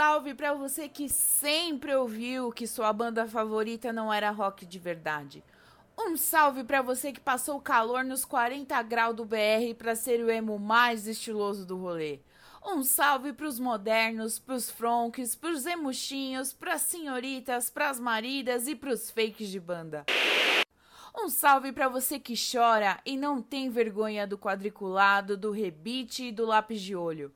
salve para você que sempre ouviu que sua banda favorita não era rock de verdade. Um salve para você que passou calor nos 40 graus do BR para ser o emo mais estiloso do rolê. Um salve pros modernos, pros fronks, pros emuchinhos, pras senhoritas, pras maridas e pros fakes de banda. Um salve para você que chora e não tem vergonha do quadriculado, do rebite e do lápis de olho.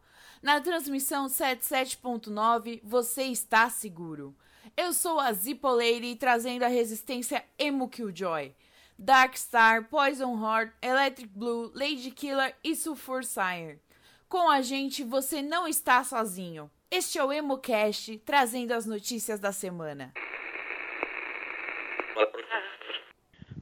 Na transmissão 77.9 você está seguro. Eu sou a Zippo Lady trazendo a resistência Emo Killjoy. Darkstar, Poison Heart, Electric Blue, Lady Killer e Sulfur Sire. Com a gente você não está sozinho. Este é o EmoCast, trazendo as notícias da semana.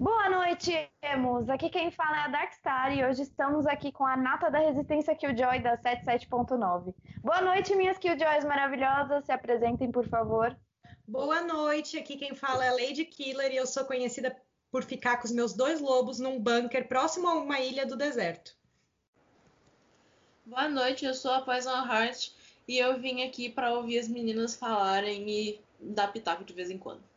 Boa noite, Emos! Aqui quem fala é a Darkstar e hoje estamos aqui com a nata da resistência Killjoy da 77.9. Boa noite, minhas Killjoys maravilhosas, se apresentem, por favor. Boa noite, aqui quem fala é a Lady Killer e eu sou conhecida por ficar com os meus dois lobos num bunker próximo a uma ilha do deserto. Boa noite, eu sou a Poison Heart e eu vim aqui para ouvir as meninas falarem e dar pitaco de vez em quando.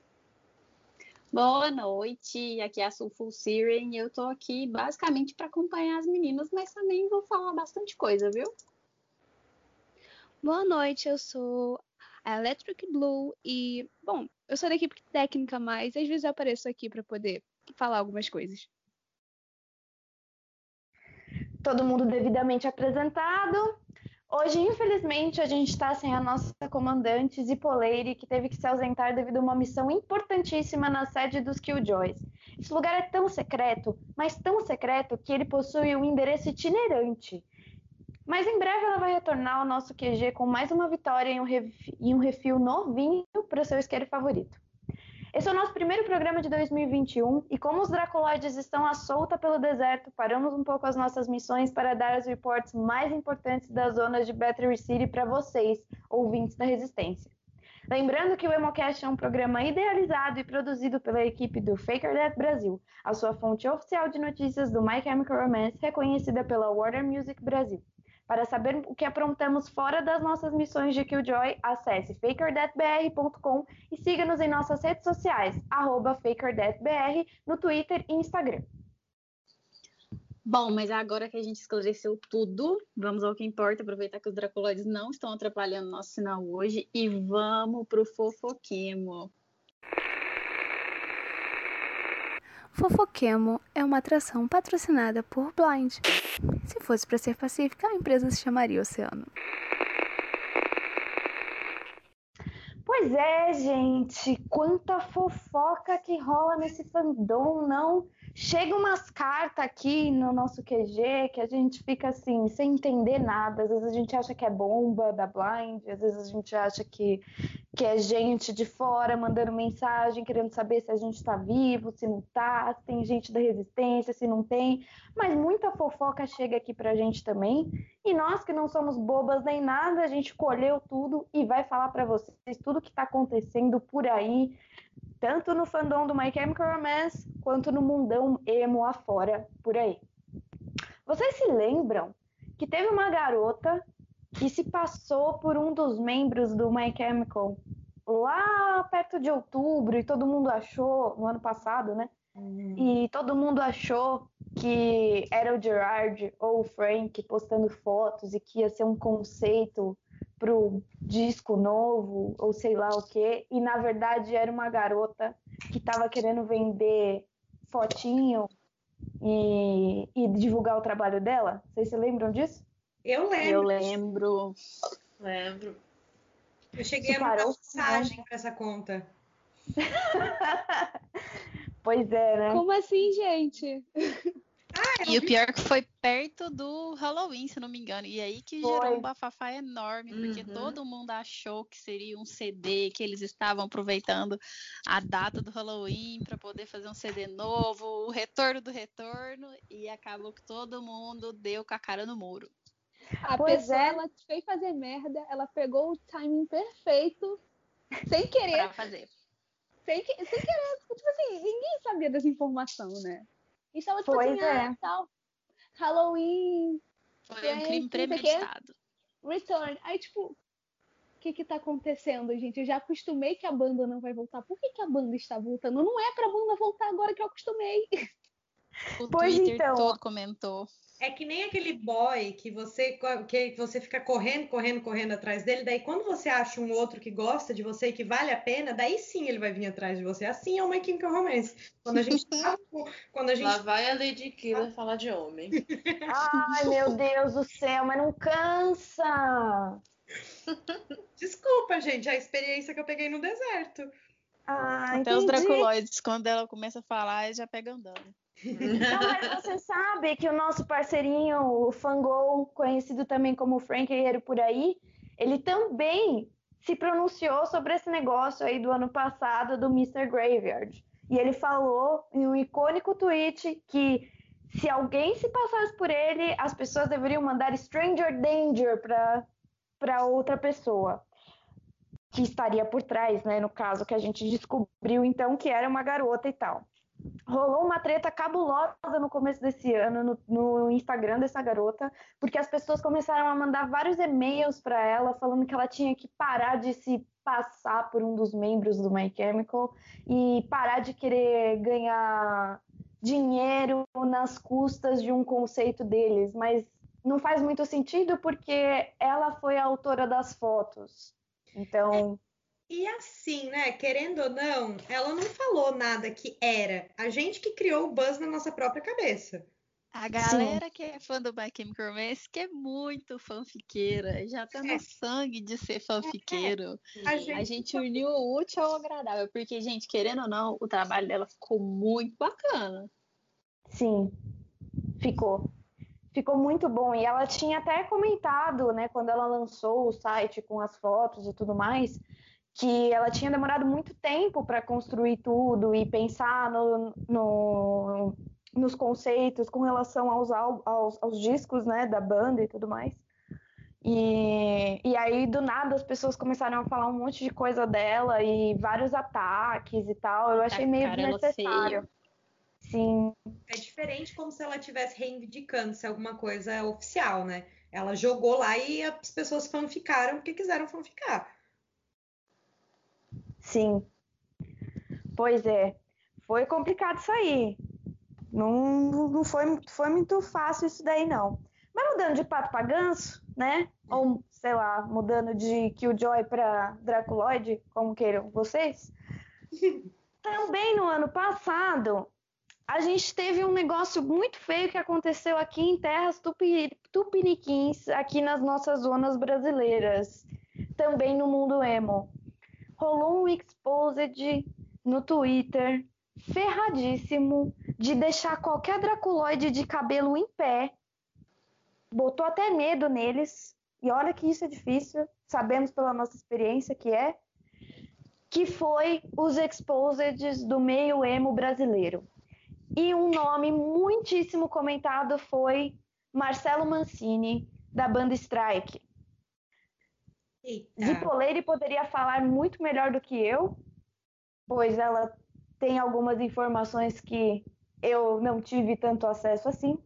Boa noite, aqui é a Sulfur Siren e eu tô aqui basicamente para acompanhar as meninas, mas também vou falar bastante coisa, viu? Boa noite, eu sou a Electric Blue e, bom, eu sou da equipe técnica, mas às vezes eu apareço aqui para poder falar algumas coisas. Todo mundo devidamente apresentado. Hoje, infelizmente, a gente está sem a nossa comandante Zipoleire, que teve que se ausentar devido a uma missão importantíssima na sede dos Killjoys. Esse lugar é tão secreto, mas tão secreto, que ele possui um endereço itinerante. Mas em breve ela vai retornar ao nosso QG com mais uma vitória e um, e um refil novinho para o seu isqueiro favorito. Esse é o nosso primeiro programa de 2021 e como os Dracoloides estão à solta pelo deserto, paramos um pouco as nossas missões para dar os reports mais importantes das zonas de Battery City para vocês, ouvintes da Resistência. Lembrando que o Emocast é um programa idealizado e produzido pela equipe do Faker Death Brasil, a sua fonte oficial de notícias do My Chemical Romance, reconhecida pela Warner Music Brasil. Para saber o que aprontamos fora das nossas missões de Killjoy, acesse fakerdeathbr.com e siga-nos em nossas redes sociais, fakerdeathbr, no Twitter e Instagram. Bom, mas agora que a gente esclareceu tudo, vamos ao que importa, aproveitar que os Dracoloides não estão atrapalhando nosso sinal hoje e vamos pro fofoquemo. Fofoquemo é uma atração patrocinada por Blind. Se fosse para ser pacífica, a empresa se chamaria Oceano. Pois é, gente, quanta fofoca que rola nesse fandom, não? Chega umas cartas aqui no nosso QG que a gente fica assim, sem entender nada. Às vezes a gente acha que é bomba da Blind, às vezes a gente acha que, que é gente de fora mandando mensagem, querendo saber se a gente está vivo, se não tá, se tem gente da resistência, se não tem. Mas muita fofoca chega aqui pra gente também. E nós que não somos bobas nem nada, a gente colheu tudo e vai falar para vocês tudo que está acontecendo por aí tanto no fandom do My Chemical Romance quanto no mundão emo afora por aí. Vocês se lembram que teve uma garota que se passou por um dos membros do My Chemical lá perto de outubro e todo mundo achou, no ano passado, né? Uhum. E todo mundo achou que era o Gerard ou o Frank postando fotos e que ia ser um conceito pro disco novo ou sei lá o que e na verdade era uma garota que estava querendo vender fotinho e, e, divulgar o trabalho dela. Vocês se lembram disso? Eu lembro. Eu lembro. Lembro. Eu cheguei a mandar mensagem para essa conta. pois é, né? Como assim, gente? Ah, e o pior que foi perto do Halloween, se não me engano. E aí que foi. gerou um bafafá enorme, porque uhum. todo mundo achou que seria um CD, que eles estavam aproveitando a data do Halloween para poder fazer um CD novo, o retorno do retorno, e acabou que todo mundo deu com a cara no muro. A pois pessoa, é. ela fez fazer merda, ela pegou o timing perfeito, sem querer. Pra fazer. Sem, sem querer. Tipo assim, ninguém sabia dessa informação, né? E estava tipo pois assim, é. ah, tal. Halloween. Foi um crime premeditado. Return. Aí, tipo, que que tá acontecendo, gente? Eu já acostumei que a banda não vai voltar. Por que, que a banda está voltando? Não é pra banda voltar agora que eu acostumei. O Pois Twitter então. todo comentou. É que nem aquele boy que você, que você fica correndo, correndo, correndo atrás dele. Daí, quando você acha um outro que gosta de você e que vale a pena, daí sim ele vai vir atrás de você. Assim é uma Chemical Romance. Quando a gente tá, quando a gente Lá vai a Lady Killer falar de homem. Ai, meu Deus do céu, mas não cansa. Desculpa, gente, a experiência que eu peguei no deserto. Ah, Até os entendi. Draculoides, quando ela começa a falar, já pega andando. Não, mas você sabe que o nosso parceirinho, o Fangol, conhecido também como Frank Guerreiro por aí, ele também se pronunciou sobre esse negócio aí do ano passado do Mr. Graveyard. E ele falou em um icônico tweet que se alguém se passasse por ele, as pessoas deveriam mandar Stranger Danger para outra pessoa que estaria por trás, né? No caso que a gente descobriu então que era uma garota e tal. Rolou uma treta cabulosa no começo desse ano no, no Instagram dessa garota, porque as pessoas começaram a mandar vários e-mails para ela falando que ela tinha que parar de se passar por um dos membros do My Chemical e parar de querer ganhar dinheiro nas custas de um conceito deles, mas não faz muito sentido porque ela foi a autora das fotos. Então, E assim, né? Querendo ou não, ela não falou nada que era. A gente que criou o buzz na nossa própria cabeça. A galera que é fã do My Chemical Romance, que é muito fanfiqueira, já tá É. no sangue de ser fanfiqueiro. A A gente, gente uniu o útil ao agradável, porque, gente, querendo ou não, o trabalho dela ficou muito bacana. Sim, ficou. Ficou muito bom. E ela tinha até comentado, né, quando ela lançou o site com as fotos e tudo mais, que ela tinha demorado muito tempo para construir tudo e pensar no, no- nos conceitos com relação aos, aos, aos discos, né, da banda e tudo mais. E, e aí, do nada, as pessoas começaram a falar um monte de coisa dela e vários ataques e tal. Eu achei meio Atacaram ela desnecessário. Sim, é diferente como se ela estivesse reivindicando se alguma coisa é oficial, né? Ela jogou lá e as pessoas fanficaram porque quiseram fanficar. Sim. Pois é. Foi complicado isso aí. Não, não foi, foi muito fácil isso daí, não. Mas mudando de pato para ganso, né? Ou, sei lá, mudando de Killjoy para Draculoid, como queiram vocês. Também no ano passado, a gente teve um negócio muito feio que aconteceu aqui em terras tupi, tupiniquins, aqui nas nossas zonas brasileiras. Também no mundo emo rolou um exposed no Twitter ferradíssimo de deixar qualquer draculoide de cabelo em pé. Botou até medo neles. E olha que isso é difícil, sabemos pela nossa experiência que é. Que foi os exposeds do meio emo brasileiro. E um nome muitíssimo comentado foi Marcelo Mancini, da banda Strike. Eita. Zipoleire poderia falar muito melhor do que eu, pois ela tem algumas informações que eu não tive tanto acesso assim.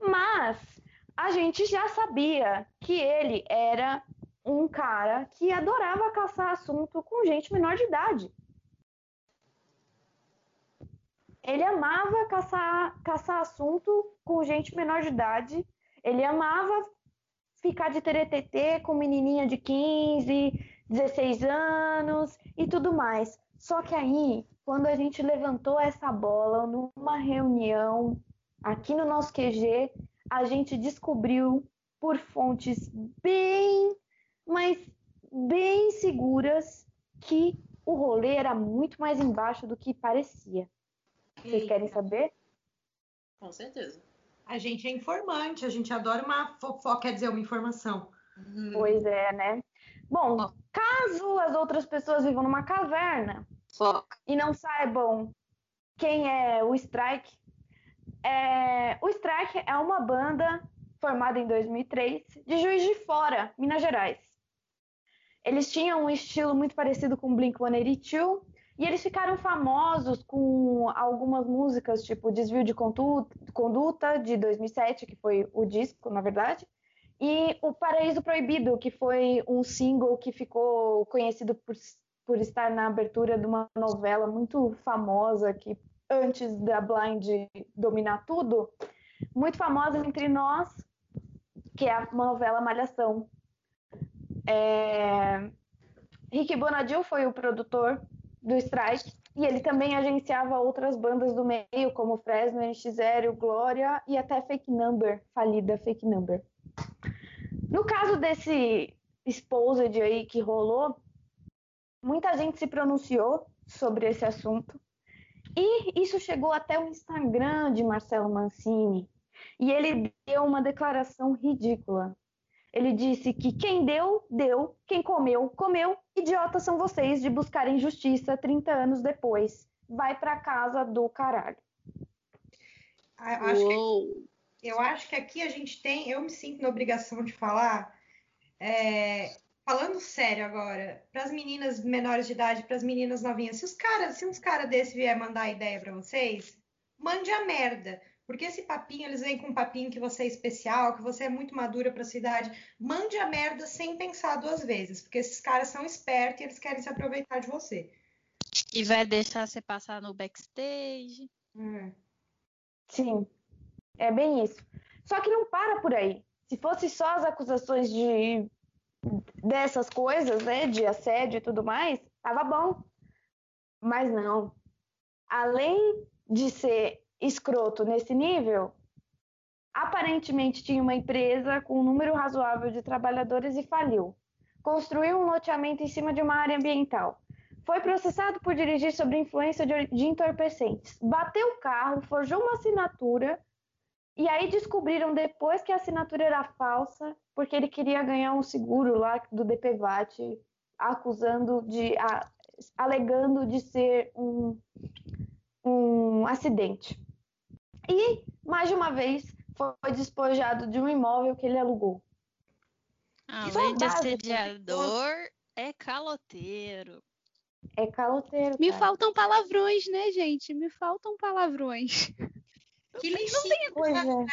Mas a gente já sabia que ele era um cara que adorava caçar assunto com gente menor de idade. Ele amava caçar, caçar assunto com gente menor de idade. Ele amava ficar de teretetê com menininha de 15, 16 anos e tudo mais. Só que aí, quando a gente levantou essa bola numa reunião aqui no nosso QG, a gente descobriu por fontes bem, mas bem seguras que o rolê era muito mais embaixo do que parecia. Vocês querem saber? Com certeza. A gente é informante, a gente adora uma fofoca, quer dizer, uma informação. Uhum. Pois é, né? Bom, caso as outras pessoas vivam numa caverna Foca. e não saibam quem é o Strike, é, o Strike é uma banda formada em 2003 de Juiz de Fora, Minas Gerais. Eles tinham um estilo muito parecido com Blink-182 e eles ficaram famosos com algumas músicas, tipo Desvio de Condu- Conduta, de 2007, que foi o disco, na verdade, E o Paraíso Proibido, que foi um single que ficou conhecido por, por estar na abertura de uma novela muito famosa, que antes da Blind dominar tudo, muito famosa entre nós, que é a novela Malhação. É... Rick Bonadil foi o produtor do Strike e ele também agenciava outras bandas do meio, como Fresno, NX0, Glória e até Fake Number, falida Fake Number. No caso desse exposed aí que rolou, muita gente se pronunciou sobre esse assunto e isso chegou até o Instagram de Marcelo Mancini e ele deu uma declaração ridícula. Ele disse que quem deu, deu, quem comeu, comeu, idiotas são vocês de buscarem justiça 30 anos depois. Vai para casa do caralho. Acho que, eu acho que aqui a gente tem, eu me sinto na obrigação de falar, é, falando sério agora, para as meninas menores de idade, para as meninas novinhas, se os caras, se uns caras desse vier mandar ideia para vocês, mande a merda. Porque esse papinho, eles vêm com um papinho que você é especial, que você é muito madura para a cidade. Mande a merda sem pensar duas vezes, porque esses caras são espertos e eles querem se aproveitar de você. E vai deixar você passar no backstage. Hum. Sim, é bem isso. Só que não para por aí. Se fosse só as acusações de dessas coisas, né, de assédio e tudo mais, tava bom. Mas não. Além de ser escroto nesse nível, aparentemente tinha uma empresa com um número razoável de trabalhadores e faliu. Construiu um loteamento em cima de uma área ambiental. Foi processado por dirigir sob influência de, entorpecentes. Bateu o carro, forjou uma assinatura e aí descobriram depois que a assinatura era falsa, porque ele queria ganhar um seguro lá do DPVAT, acusando de. A, alegando de ser um, um acidente. E, mais de uma vez, foi despojado de um imóvel que ele alugou. Além de assediador, é caloteiro. É caloteiro. Me cara. faltam palavrões, né, gente? Me faltam palavrões. Que lixinho, Pois é.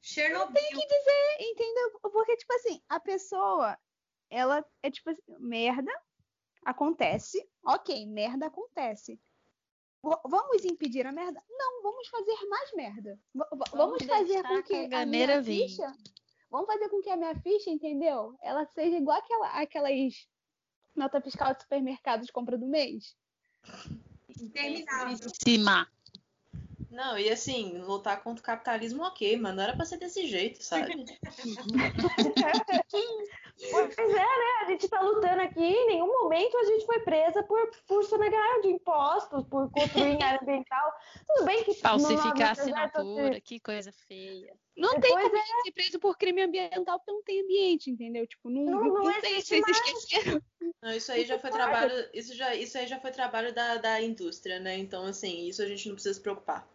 Chernobyl. Tem que dizer, entendeu? Porque, tipo assim, a pessoa, ela é tipo assim, merda acontece, ok, merda acontece. Vamos impedir a merda? Não, vamos fazer mais merda. V- v- vamos, fazer com a que a caganeira minha vir. ficha. Vamos fazer com que a minha ficha, entendeu? Ela seja igual aquela, aquelas nota fiscal de supermercado de compra do mês. Interminável. Cima. Não, e assim, lutar contra o capitalismo, ok, mas não era pra ser desse jeito, sabe? Pois é, né? A gente tá lutando aqui, em nenhum momento a gente foi presa por, por sonegar de impostos, por construir em área ambiental. Tudo bem que no Falsificar assinatura, que coisa feia. Não tem Pois como a gente ser preso por crime ambiental porque não tem ambiente, entendeu? Tipo, não, Não- não, não tem. Vocês mais. esqueceram. Não, isso aí já foi trabalho, isso, já, isso aí já foi trabalho da, da indústria, né? Então, assim, isso a gente não precisa se preocupar.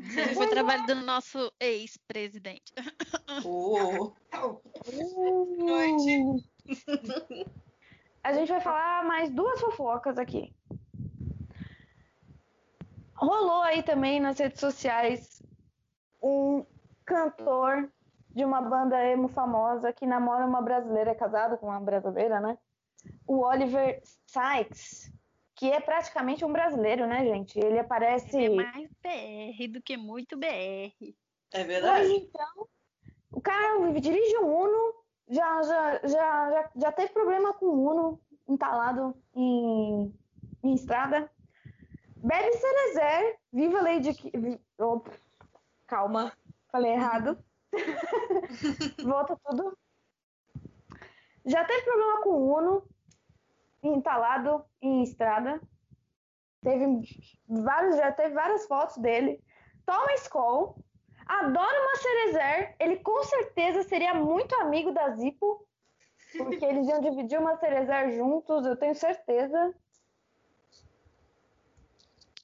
Esse foi trabalho do nosso ex-presidente. Oh, Uh. A gente vai falar mais duas fofocas aqui. Rolou aí também nas redes sociais um cantor de uma banda emo famosa que namora uma brasileira, é casado com uma brasileira, né? O Oliver Sykes, que é praticamente um brasileiro, né, gente? Ele aparece. É mais BR do que muito BR. é Pois verdade. então, o cara dirige um Uno, já, já, já, já, já teve problema com o Uno entalado em, em estrada. Bebe Cerezer, viva Lady Ki- vi- oh, calma, falei errado. Volta tudo. Já teve problema com o Uno entalado em estrada. Teve vários, já teve várias fotos dele. Toma Skol, adora uma Cerezer. Ele com certeza seria muito amigo da Zipo, porque eles iam dividir uma Cerezer juntos, eu tenho certeza.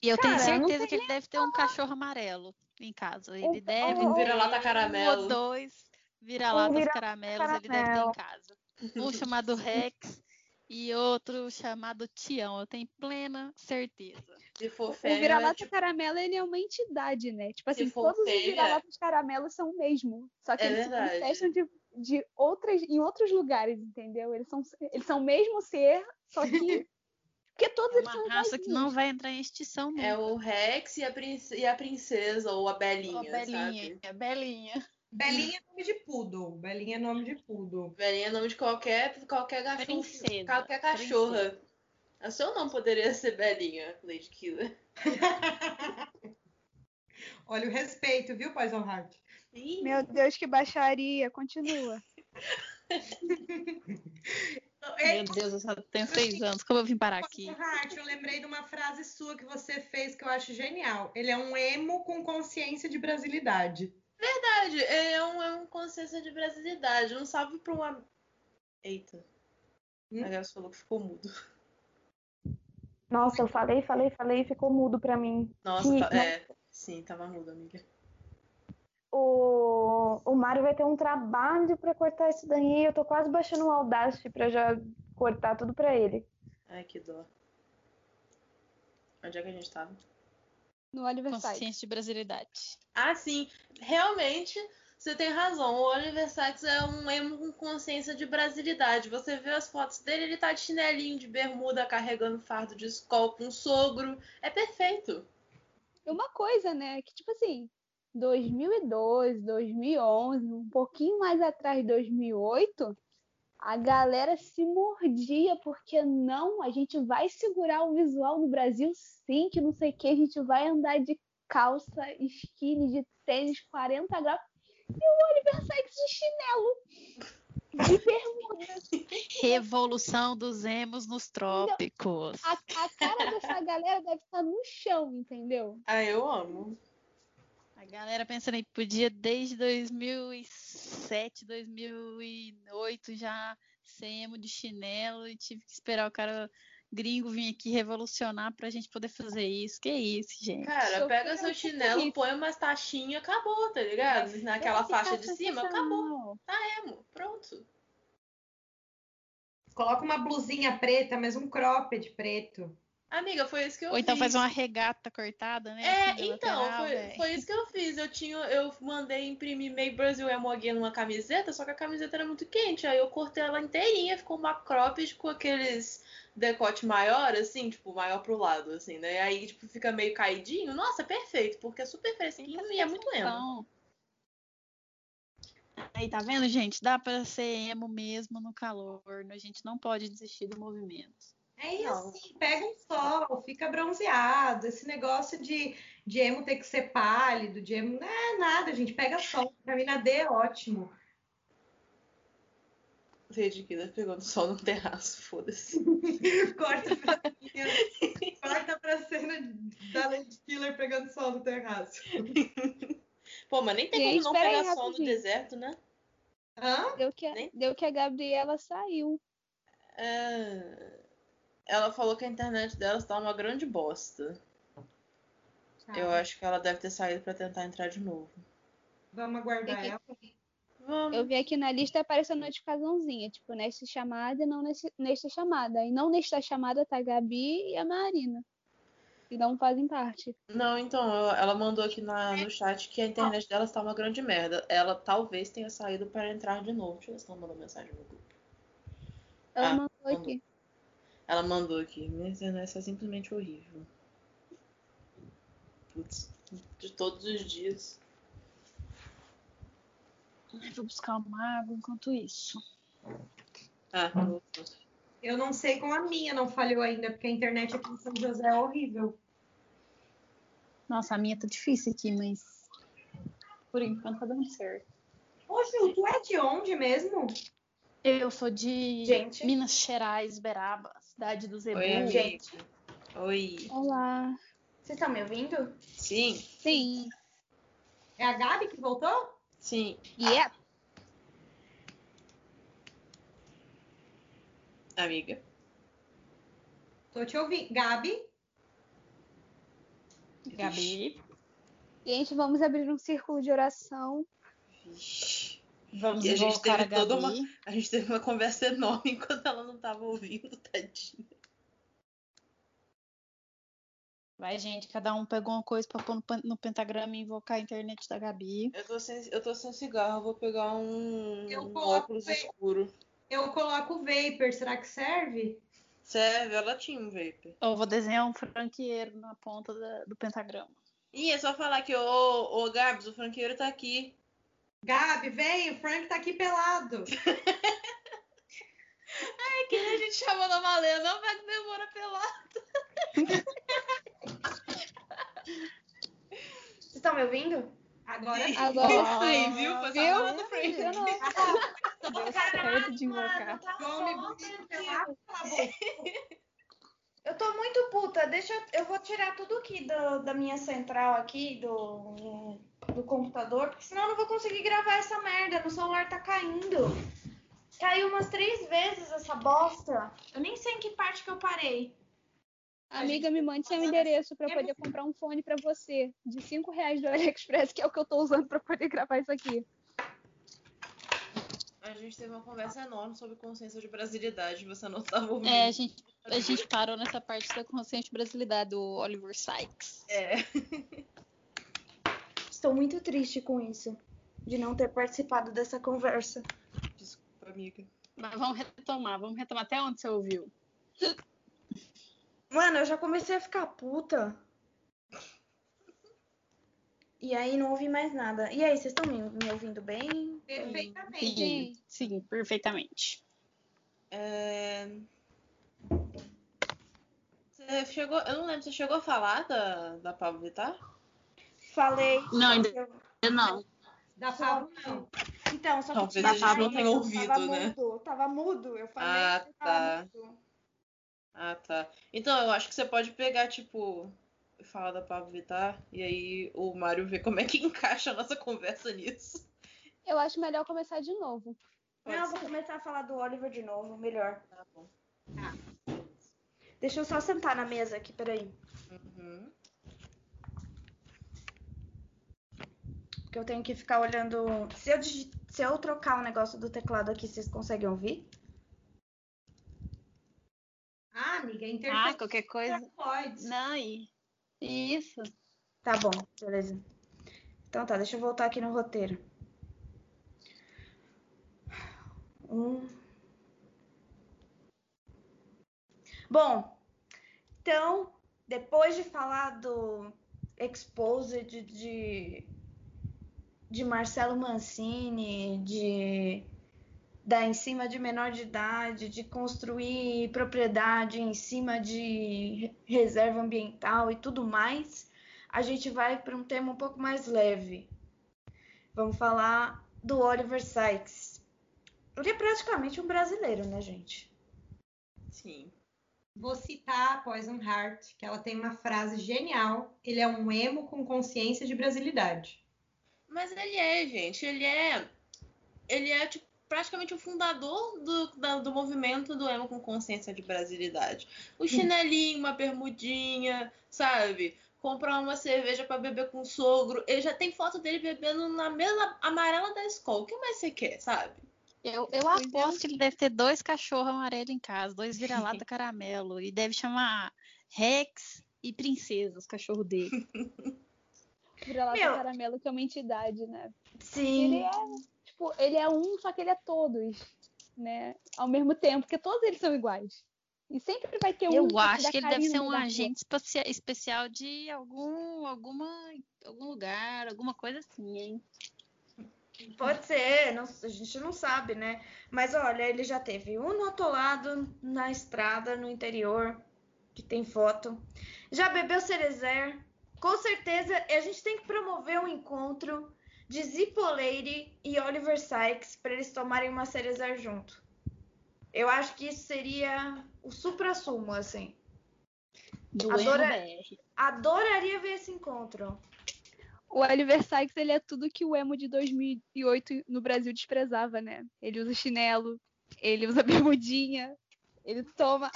E eu tenho Cara, não certeza tem que ele deve ter um cachorro amarelo em casa. Ele deve um ter vira-lata um caramelo. ou dois vira-latas vira- caramelos ele deve ter caramelo. em casa. Um chamado Rex e outro chamado Tião. Eu tenho plena certeza. Se for O vira-lata tipo, caramelo, ele é uma entidade, né? Tipo assim, todos os vira-latas caramelos são o mesmo. Só que É eles se verdade. manifestam de, de outras, em outros lugares, entendeu? Eles são, eles são o mesmo ser, só que. Porque todos É eles uma são raça que não vai entrar em extinção nunca. É o Rex e a, prince- e a princesa, ou a Belinha, Belinha, sabe? é Belinha. Belinha é nome de poodle. Belinha é nome de poodle. Belinha é nome de qualquer, qualquer cachorro. Princesa, Qualquer cachorra. O seu nome poderia ser Belinha, Lady Killer. Olha o respeito, viu, Poison Heart? Meu Deus, que baixaria. Continua. Meu Deus, eu só tenho seis anos. Como eu vim parar aqui? Poison Heart, eu lembrei de uma frase sua que você fez que eu acho genial. Ele é um emo com consciência de brasilidade. Verdade, é um, é um consciência de brasilidade. Um salve pra uma. Eita. Hum? A Gabs falou que ficou mudo. Nossa, eu falei, falei, falei e ficou mudo pra mim. Nossa, Sim, tá- não. é. Sim, tava mudo, amiga. O, o Mário vai ter um trabalho pra cortar isso daí. Eu tô quase baixando o Audacity pra já cortar tudo pra ele. Ai, que dó. Onde é que a gente tava? No Oliver Sykes. Consciência de brasilidade. Ah, sim. Realmente, você tem razão. O Oliver Sacks é um emo com consciência de brasilidade. Você vê as fotos dele, ele tá de chinelinho, de bermuda, carregando fardo de escola com o sogro. É perfeito. E uma coisa, né? Que tipo assim, 2012, 2011, um pouquinho mais atrás, 2008, a galera se mordia porque não, a gente vai segurar o visual no Brasil, sim, que não sei o que, a gente vai andar de calça skinny, de tênis 40 graus e o Oliver Sykes de chinelo, de bermuda. Revolução dos emos nos trópicos. A, a cara dessa galera deve estar no chão, entendeu? Ah, eu amo. A galera pensando aí, podia desde 2007, 2008 já ser emo de chinelo e tive que esperar o cara gringo vir aqui revolucionar pra gente poder fazer isso. Que isso, gente. Cara, Eu pega seu chinelo, isso. põe umas taxinhas, acabou, tá ligado? Naquela Vai ficar faixa de cima, acabou. sensacional. Emo, pronto. Coloca uma blusinha preta, mas um cropped preto. Amiga, foi isso que eu Ou então fiz. faz uma regata cortada, né? É, assim, então, lateral, foi, velho. foi isso que eu fiz. Eu tinha, eu mandei imprimir Make Brasil Emo Again numa camiseta, só que a camiseta era muito quente. Aí eu cortei ela inteirinha, ficou uma cropped com aqueles decote maior, assim, tipo, maior pro lado, assim, né? Aí, tipo, fica meio caidinho. Nossa, é perfeito, porque é super fresquinho e é muito emo. Então, Aí, tá vendo, gente? Dá pra ser emo mesmo no calor. A gente não pode desistir do movimento. É Não. assim, pega um sol, fica bronzeado. Esse negócio de, de emo ter que ser pálido, de emo, não é nada, gente. Pega sol. Vitamina D é ótimo. Lady Killer pegando sol no terraço, foda-se. Corta pra cena, corta pra cena da Lady Killer pegando sol no terraço. Pô, mas nem tem Gente, como não pera aí, pegar sol no deserto, né? Hã? Deu que, a- deu que a Gabriela saiu. É... Ela falou que a internet dela está uma grande bosta. Eu acho que ela deve ter saído pra tentar entrar de novo. Vamos aguardar ela. Vamos. Eu vi aqui na lista apareceu notificaçãozinha, tipo, nesta chamada e não nesse, nesta chamada. E não nesta chamada tá a Gabi e a Marina. Que não fazem parte. Não, então, ela mandou aqui na, no chat que a internet dela está uma grande merda. Ela talvez tenha saído para entrar de novo. Deixa eu ver se ela mandou mensagem no grupo. Ela Ah, mandou mandou. aqui. Ela mandou aqui. Minha internet é simplesmente horrível. Putz, de todos os dias. Eu Vou buscar uma água enquanto isso. Ah, voltou. Eu não sei como a minha não falhou ainda, porque a internet aqui em São José é horrível. Nossa, a minha tá difícil aqui, mas por enquanto tá dando certo. Ô, Ju, tu é de onde mesmo? Eu sou de Gente. Minas Gerais, Beraba, cidade do Zebu. Oi. Gente. Oi. Olá. Vocês estão me ouvindo? Sim, Sim. É a Gabi que voltou? sim. Yeah. Amiga. Tô te ouvindo. Gabi? Gabi. Gente, vamos abrir um círculo de oração. Vixe. Vamos E a gente teve a toda uma- A gente teve uma conversa enorme enquanto ela não tava ouvindo, tadinha. Vai, gente, cada um pegou uma coisa pra pôr no, no pentagrama e invocar a internet da Gabi. Eu tô sem, eu tô sem cigarro, eu vou pegar um, Eu um coloco óculos escuro. Eu coloco o vapor, será que serve? Serve, ela tinha um vape. Eu vou desenhar um franqueiro na ponta da- do pentagrama. Ih, é só falar que, ô, ô Gabs, o franqueiro tá aqui. Gabi, vem, o Frank tá aqui pelado. É que a gente chamou na Malena, não vai demora pelado. Vocês estão me ouvindo? Agora sim. Agora. Aí, viu? Foi só do Frank. Funcionou. Deu certo de invocar. Boca. Eu tô muito puta. Deixa eu, eu vou tirar tudo aqui do- da minha central aqui do do computador, porque senão eu não vou conseguir gravar essa merda. Meu celular tá caindo. Caiu umas três vezes essa bosta. Eu nem sei em que parte que eu parei. Amiga, me mande seu endereço pra eu poder comprar um fone pra você de 5 reais do AliExpress, que é o que eu tô usando pra poder gravar isso aqui. A gente teve uma conversa enorme sobre consciência de brasilidade, você não estava ouvindo. É, a gente, a gente parou nessa parte da consciente brasilidade do Oliver Sykes. É. Estou muito triste com isso, de não ter participado dessa conversa. Desculpa, amiga. Mas vamos retomar, vamos retomar até onde você ouviu. Mano, eu já comecei a ficar puta. E aí não ouvi mais nada. E aí, vocês estão me, me ouvindo bem? Perfeitamente. Sim, sim, perfeitamente. É... Você chegou. Eu não lembro, você chegou a falar da, da Pablo Vittar? Falei. Não, ainda Eu- não. Da Pablo, não. Então, só que Talvez tava a gente não mudo, tenha ouvido, tava né? Mudo, tava mudo, eu falei. Ah, tá. mudo. Ah, tá. Então, eu acho que você pode pegar, tipo, falar da Pablo Vittar e aí o Mário vê como é que encaixa a nossa conversa nisso. Eu acho melhor começar de novo. Pode Não, eu vou ser. começar a falar do Oliver de novo, melhor. Tá bom. Deixa eu só sentar na mesa aqui, peraí. Uhum. Porque eu tenho que ficar olhando. Se eu, digi- se eu trocar o negócio do teclado aqui, vocês conseguem ouvir? Ah, amiga, Ah, interferência qualquer coisa. pode. Não, e... Isso. Tá bom, beleza. Então tá, deixa eu voltar aqui no roteiro. Um. Bom, então, depois de falar do Exposed de, de Marcelo Mancini, de dar em cima de menor de idade, de construir propriedade em cima de reserva ambiental e tudo mais, a gente vai para um tema um pouco mais leve. Vamos falar do Oliver Sykes. Ele é praticamente um brasileiro, né, gente? Sim. Vou citar a Poison Heart, que ela tem uma frase genial. Ele é um emo com consciência de brasilidade. Mas ele é, gente. Ele é. Ele é, tipo, praticamente o fundador do, da- do movimento do emo com consciência de brasilidade. O chinelinho, uma bermudinha, sabe? Comprar uma cerveja pra beber com o sogro. Ele já tem foto dele bebendo na mesa amarela da escola. O que mais você quer, sabe? Eu, eu é. aposto que ele deve ter dois cachorros amarelos em casa, dois vira-lata caramelo. E deve chamar Rex e Princesa, os cachorros dele. Vira-lata Meu. caramelo, que é uma entidade, né? Sim. Ele é, tipo, ele é um, só que ele é todos, né? Ao mesmo tempo, porque todos eles são iguais. E sempre vai ter um Eu acho que ele deve ser um agente espacia- especial de algum, alguma, algum lugar, alguma coisa assim, hein? Pode ser, não- a gente não sabe, né? Mas olha, ele já teve um no atolado na estrada, no interior, que tem foto. Já bebeu cerezer. Com certeza, a gente tem que promover um encontro de Zippo Lady e Oliver Sykes para eles tomarem uma cerezer junto. Eu acho que isso seria o supra-sumo, assim. Do Adora- MBR. Adoraria ver esse encontro. O Oliver Sykes, ele é tudo que o emo de 2008 no Brasil desprezava, né? Ele usa chinelo, ele usa bermudinha, ele toma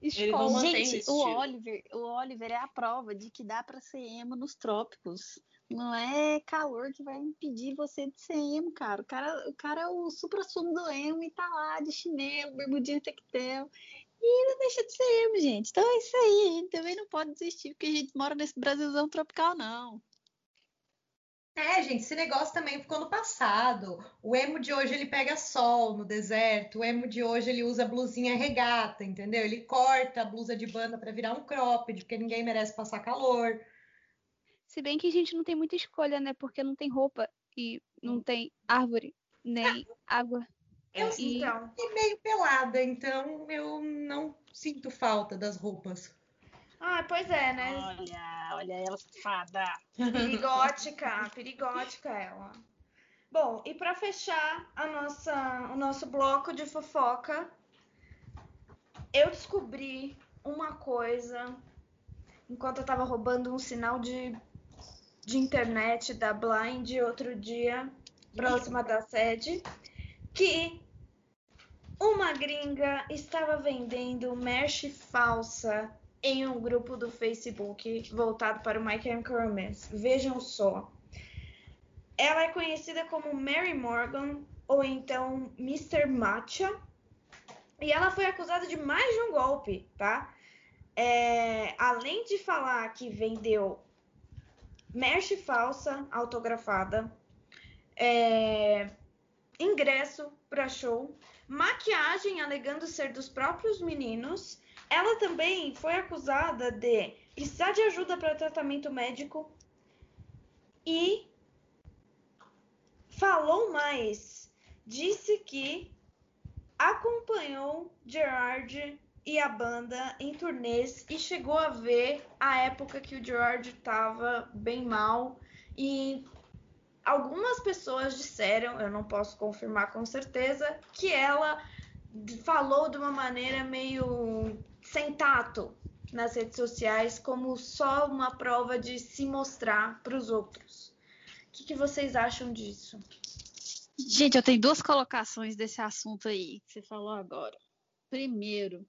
escola. Gente, o Oliver, o Oliver é a prova de que dá pra ser emo nos trópicos. Não é calor que vai impedir você de ser emo, cara. O cara, o cara é o supra-sumo do emo e tá lá de chinelo, bermudinha tectel. E não deixa de ser emo, gente. Então é isso aí. A gente também não pode desistir, porque a gente mora nesse Brasilzão tropical, não. É, gente, esse negócio também ficou no passado. O emo de hoje ele pega sol no deserto. O emo de hoje ele usa blusinha regata, entendeu? Ele corta a blusa de banda para virar um cropped, porque ninguém merece passar calor. Se bem que a gente não tem muita escolha, né? Porque não tem roupa e não tem árvore, nem água. Eu E- então, e meio pelada, então eu não sinto falta das roupas. Ah, pois é, né? Olha, olha ela safada. Perigótica, perigótica ela. Bom, e para fechar a nossa, o nosso bloco de fofoca, eu descobri uma coisa enquanto eu tava roubando um sinal de, de internet da Blind outro dia, próxima da sede, que uma gringa estava vendendo merch falsa em um grupo do Facebook voltado para o My Chemical Romance. Vejam só. Ela é conhecida como Mary Morgan ou então Mr. Matcha. E ela foi acusada de mais de um golpe, tá? É, além de falar que vendeu merch falsa autografada, é, ingresso para show, maquiagem alegando ser dos próprios meninos ela também foi acusada de precisar de ajuda para tratamento médico e falou mais. Disse que acompanhou Gerard e a banda em turnês e chegou a ver a época que o Gerard estava bem mal e algumas pessoas disseram, eu não posso confirmar com certeza, que ela falou de uma maneira meio sem tato nas redes sociais, como só uma prova de se mostrar para os outros. O que, que vocês acham disso? Gente, eu tenho duas colocações desse assunto aí que você falou agora. Primeiro,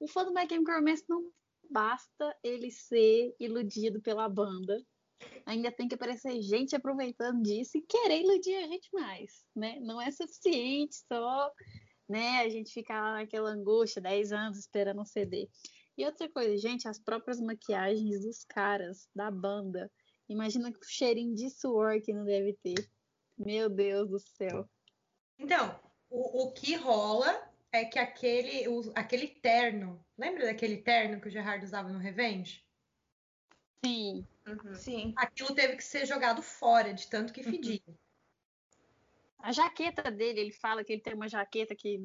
o fã do My Chemical Romance não basta ele ser iludido pela banda. Ainda tem que aparecer gente aproveitando disso e querer iludir a gente mais, né? Não é suficiente só, né, a gente ficar lá naquela angústia 10 anos esperando um CD. E outra coisa, gente, as próprias maquiagens dos caras da banda. Imagina que cheirinho de suor que não deve ter. Meu Deus do céu. Então, o, o que rola é que aquele, o- aquele terno, lembra daquele terno que o Gerard usava no Revenge? Sim. Sim. Aquilo teve que ser jogado fora, de tanto que fedia. A jaqueta dele, ele fala que ele tem uma jaqueta que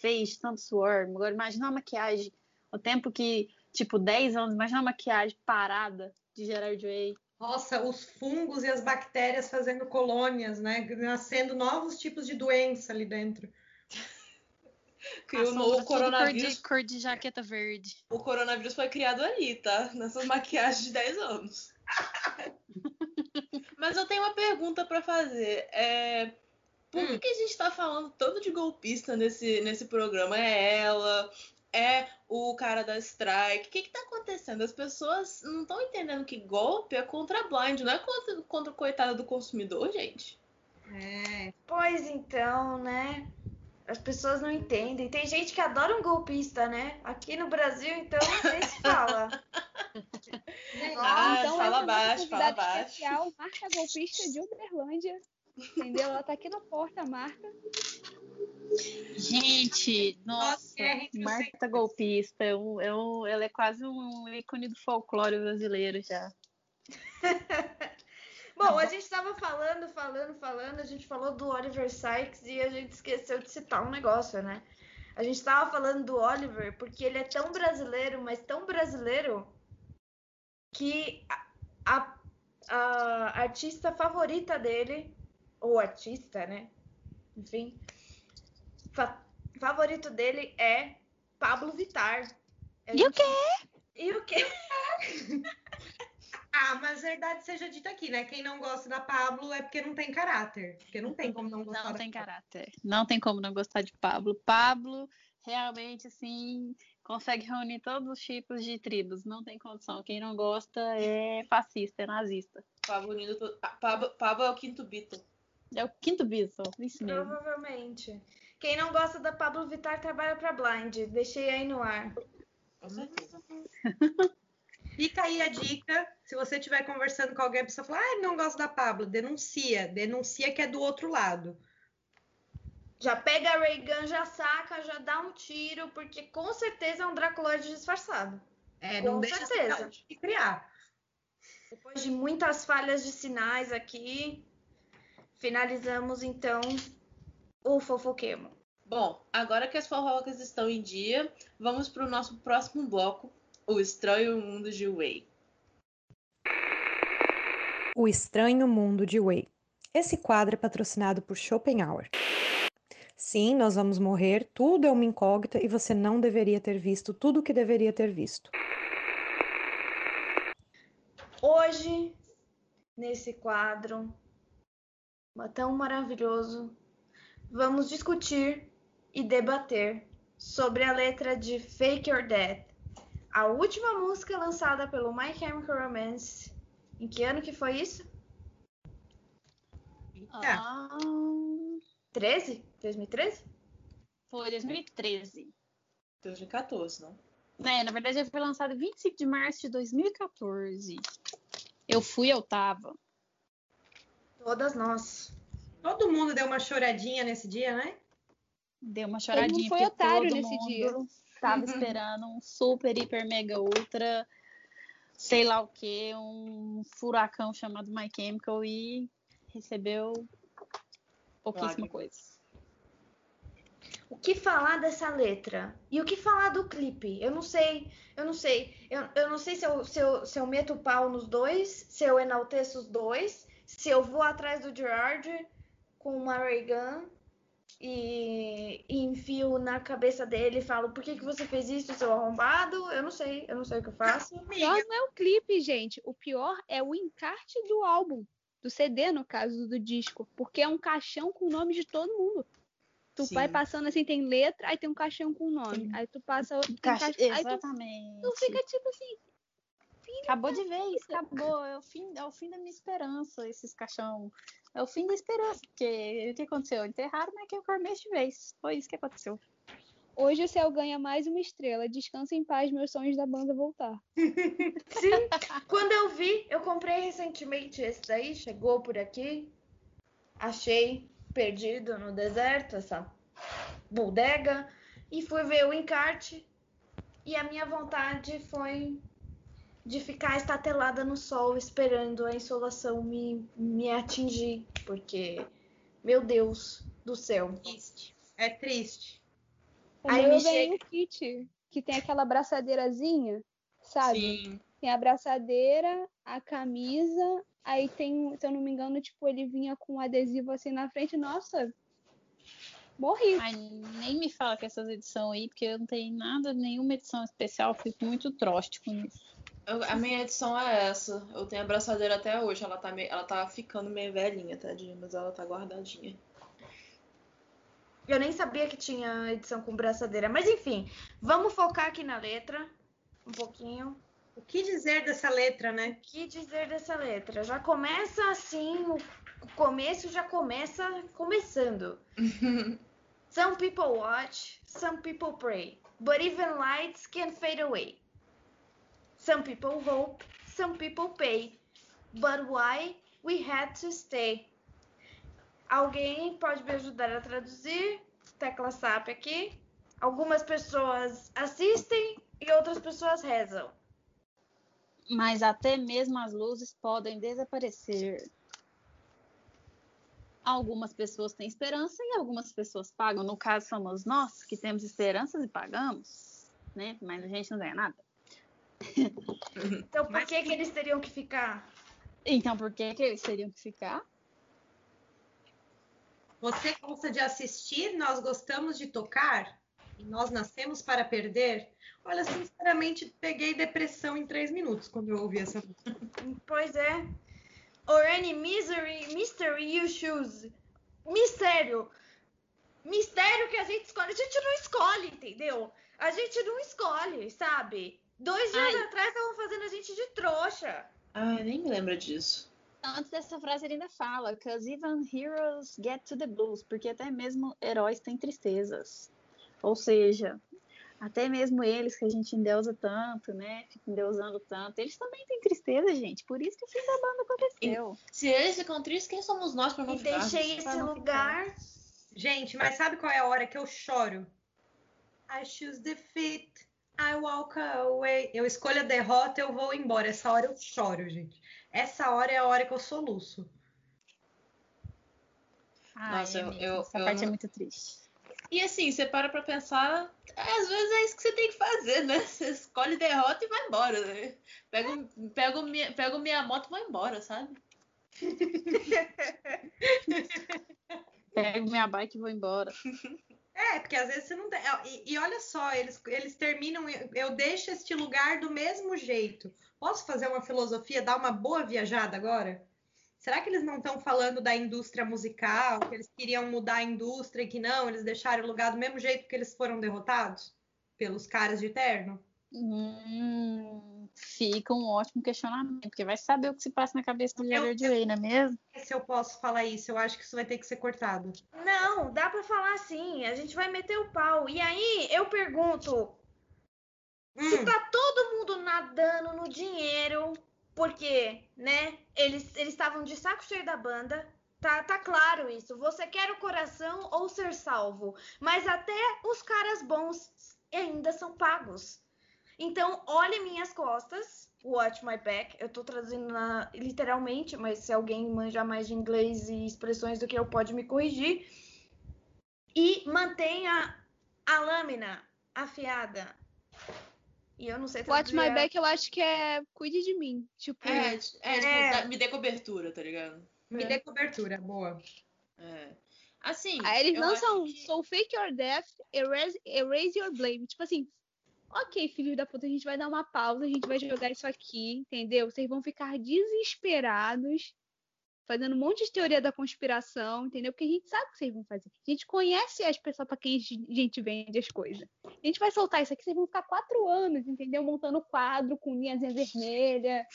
fez tanto suor. Agora, imagina uma maquiagem, o tempo que, tipo, 10 anos, imagina uma maquiagem parada de Gerard Way. Nossa, os fungos e as bactérias fazendo colônias, né? Nascendo novos tipos de doença ali dentro. Criou A o tudo cor de, coronavírus. cor de jaqueta verde. O coronavírus foi criado ali, tá? Nessas maquiagens de 10 anos. Mas eu tenho uma pergunta pra fazer. É, Por que, Hum. que a gente tá falando tanto de golpista nesse, nesse programa? É ela? É o cara da strike? O que, que tá acontecendo? As pessoas não estão entendendo que golpe é contra a blind, não é contra, contra o coitado do consumidor, gente. É. Pois então, né? As pessoas não entendem. Tem gente que adora um golpista, né? Aqui no Brasil, então, nem se fala. Ah, então fala essa nossa baixo, fala convidada baixo. especial, marca golpista de Uberlândia. Entendeu? Ela tá aqui na porta, a marca. Gente, nossa, é. Marta golpista. É um, é um- ela é quase um ícone do folclore brasileiro já. Bom, a gente tava falando, falando, falando, a gente falou do Oliver Sykes e a gente esqueceu de citar um negócio, né? A gente tava falando do Oliver porque ele é tão brasileiro, mas tão brasileiro que a, a- a artista favorita dele, ou artista, né? Enfim, fa- favorito dele é Pablo Vittar. A E o gente- E o quê? Ah, mas verdade seja dita aqui, né? Quem não gosta da Pablo é porque não tem caráter. Porque não tem como não gostar Não da tem Pablo. caráter. Não tem como não gostar de Pablo. Pablo realmente, assim, consegue reunir todos os tipos de tribos. Não tem condição. Quem não gosta é fascista, é nazista. Pablo, Pablo, Pablo é o quinto Beatle. É o quinto Beatle, isso mesmo. Provavelmente. Quem não gosta da Pablo Vittar trabalha pra Blind. Deixei aí no ar. Com certeza. Fica aí a dica. Se você estiver conversando com alguém, a pessoa fala, ah, não gosto da Pablo, denuncia. Denuncia que é do outro lado. Já pega a Ray Gun, já saca, já dá um tiro, porque com certeza é um Draculoide disfarçado. É, Com não deixa certeza. de criar. Depois de muitas falhas de sinais aqui, finalizamos então o fofoquemo. Bom, agora que as fofocas estão em dia, vamos para o nosso próximo bloco, o estranho mundo de Wei. O Estranho Mundo de Wei. Esse quadro é patrocinado por Schopenhauer. Sim, nós vamos morrer, tudo é uma incógnita e você não deveria ter visto tudo o que deveria ter visto. Hoje, nesse quadro tão maravilhoso, vamos discutir e debater sobre a letra de Fake Your Death, a última música lançada pelo My Chemical Romance. Em que ano que foi isso? Eita. Ah, 13? 2013? foi 2013. 2014, não? É, na verdade, ele foi lançado em 25 de março de 2014. Eu fui, eu tava. Todas nós. Todo mundo deu uma choradinha nesse dia, né? Deu uma mundo choradinha. foi porque otário todo nesse mundo dia. Tava esperando um super, hiper, mega, ultra, sei lá o que, um furacão chamado My Chemical e recebeu pouquíssima Lágrima. coisa. O que falar dessa letra? E o que falar do clipe? Eu não sei, eu não sei. Eu, eu não sei se eu, se, eu, se eu meto o pau nos dois, se eu enalteço os dois, se eu vou atrás do Gerard com uma Ray Gun e, e enfio na cabeça dele e falo, por que, que você fez isso, seu arrombado? Eu não sei, eu não sei o que eu faço. O pior não é o clipe, gente. O pior é o encarte do álbum. Do CD, no caso do disco. Porque é um caixão com o nome de todo mundo. Tu Sim. vai passando assim, tem letra, aí tem um caixão com o nome. Aí tu passa outro, Caixa- caixão, aí tu, Exatamente. tu fica tipo assim, Acabou de vez, acabou. É o, fim, é o fim da minha esperança, esses caixão. É o fim da esperança, porque o que aconteceu? Enterraram mas que eu mês de vez. Foi isso que aconteceu. hoje o céu ganha mais uma estrela. Descansa em paz, meus sonhos da banda voltar. Sim, quando eu vi, eu comprei recentemente esse daí, chegou por aqui. Achei perdido no deserto essa bodega e fui ver o encarte. E a minha vontade foi de ficar estatelada no sol esperando a insolação me, me atingir, porque meu Deus do céu. Triste. É triste. O Aí meu me vem um kit que tem aquela abraçadeirazinha, sabe? Sim. Tem a abraçadeira, a camisa, aí tem, se eu não me engano, tipo, ele vinha com um adesivo assim na frente. Nossa, morri. Ai, nem me fala que essas edições aí, porque eu não tenho nada, nenhuma edição especial, fico muito troste com isso. Eu- a minha edição é essa. Eu tenho a abraçadeira até hoje. Ela tá, meio, ela tá ficando meio velhinha, tadinha, mas ela tá guardadinha. Eu nem sabia que tinha edição com braçadeira, mas enfim, vamos focar aqui na letra um pouquinho. O que dizer dessa letra, né? O que dizer dessa letra? Já começa assim, o o começo já começa começando. Some people watch, some people pray, but even lights can fade away. Some people hope, some people pay, but why we had to stay? Alguém pode me ajudar a traduzir? Tecla SAP aqui. Algumas pessoas assistem e outras pessoas rezam. Mas até mesmo as luzes podem desaparecer. Algumas pessoas têm esperança e algumas pessoas pagam. No caso, somos nós que temos esperanças e pagamos, né? Mas a gente não ganha nada. Então por que, que eles teriam que ficar? Então, por que, que eles teriam que ficar? Você gosta de assistir, nós gostamos de tocar e nós nascemos para perder. Olha, sinceramente, peguei depressão em três minutos quando eu ouvi essa música. Pois é. Or any misery, mystery you choose. Mistério. Mistério que a gente escolhe. A gente não escolhe, entendeu? A gente não escolhe, sabe? Dois dias Ai. atrás estavam fazendo a gente de trouxa. Ai, nem me lembra disso. Antes dessa frase ele ainda fala, cause even heroes get to the blues, porque até mesmo heróis têm tristezas. Ou seja, até mesmo eles que a gente endeusa tanto, né? Fica endeusando tanto, eles também têm tristeza, gente. Por isso que o fim da banda aconteceu. E, se eles ficam tristes, quem somos nós para não E ficar? deixei esse lugar. Gente, mas sabe qual é a hora que eu choro? I choose defeat, I walk away. Eu escolho a derrota, eu vou embora. Essa hora eu choro, gente. Essa hora é a hora que eu soluço. Ai, Nossa, eu- eu- essa eu parte é muito triste. E assim, você para pra pensar, às vezes é isso que você tem que fazer, né? Você escolhe derrota e vai embora, né? Pego, pego, minha, pego minha moto e vou embora, sabe? Pego minha bike e vou embora. É, porque às vezes você não tem. E, e olha só, eles, eles terminam. Eu, eu deixo este lugar do mesmo jeito. Posso fazer uma filosofia, dar uma boa viajada agora? Será que eles não estão falando da indústria musical, que eles queriam mudar a indústria e que não, eles deixaram o lugar do mesmo jeito que eles foram derrotados? Pelos caras de terno? Hum, fica um ótimo questionamento, porque vai saber o que se passa na cabeça do jogador de lei, não é mesmo? Se eu posso falar isso, eu acho que isso vai ter que ser cortado. Não, dá pra falar assim. A gente vai meter o pau. E aí eu pergunto: se Hum, tá todo mundo nadando no dinheiro, porque, né? Eles eles estavam de saco cheio da banda. Tá, tá claro isso. Você quer o coração ou ser salvo. Mas até os caras bons ainda são pagos. Então, olhe minhas costas. Watch my back. Eu tô traduzindo na- literalmente, mas se alguém manja mais de inglês e expressões do que eu, pode me corrigir. E mantenha a lâmina afiada. E eu não sei Watch traduzir my a- back eu acho que é cuide de mim. Tipo, É, é, tipo, É. me dê cobertura, tá ligado? me dê cobertura, boa. É. Assim. Aí eles lançam que- So Fake Your Death, erase, erase Your Blame. Tipo assim, ok, filhos da puta, a gente vai dar uma pausa, a gente vai jogar isso aqui, entendeu? Vocês vão ficar desesperados, fazendo um monte de teoria da conspiração, entendeu? Porque a gente sabe o que vocês vão fazer. A gente conhece as pessoas para quem a gente vende as coisas. A gente vai soltar isso aqui, vocês vão ficar quatro anos, entendeu? Montando quadro com linhazinha vermelha.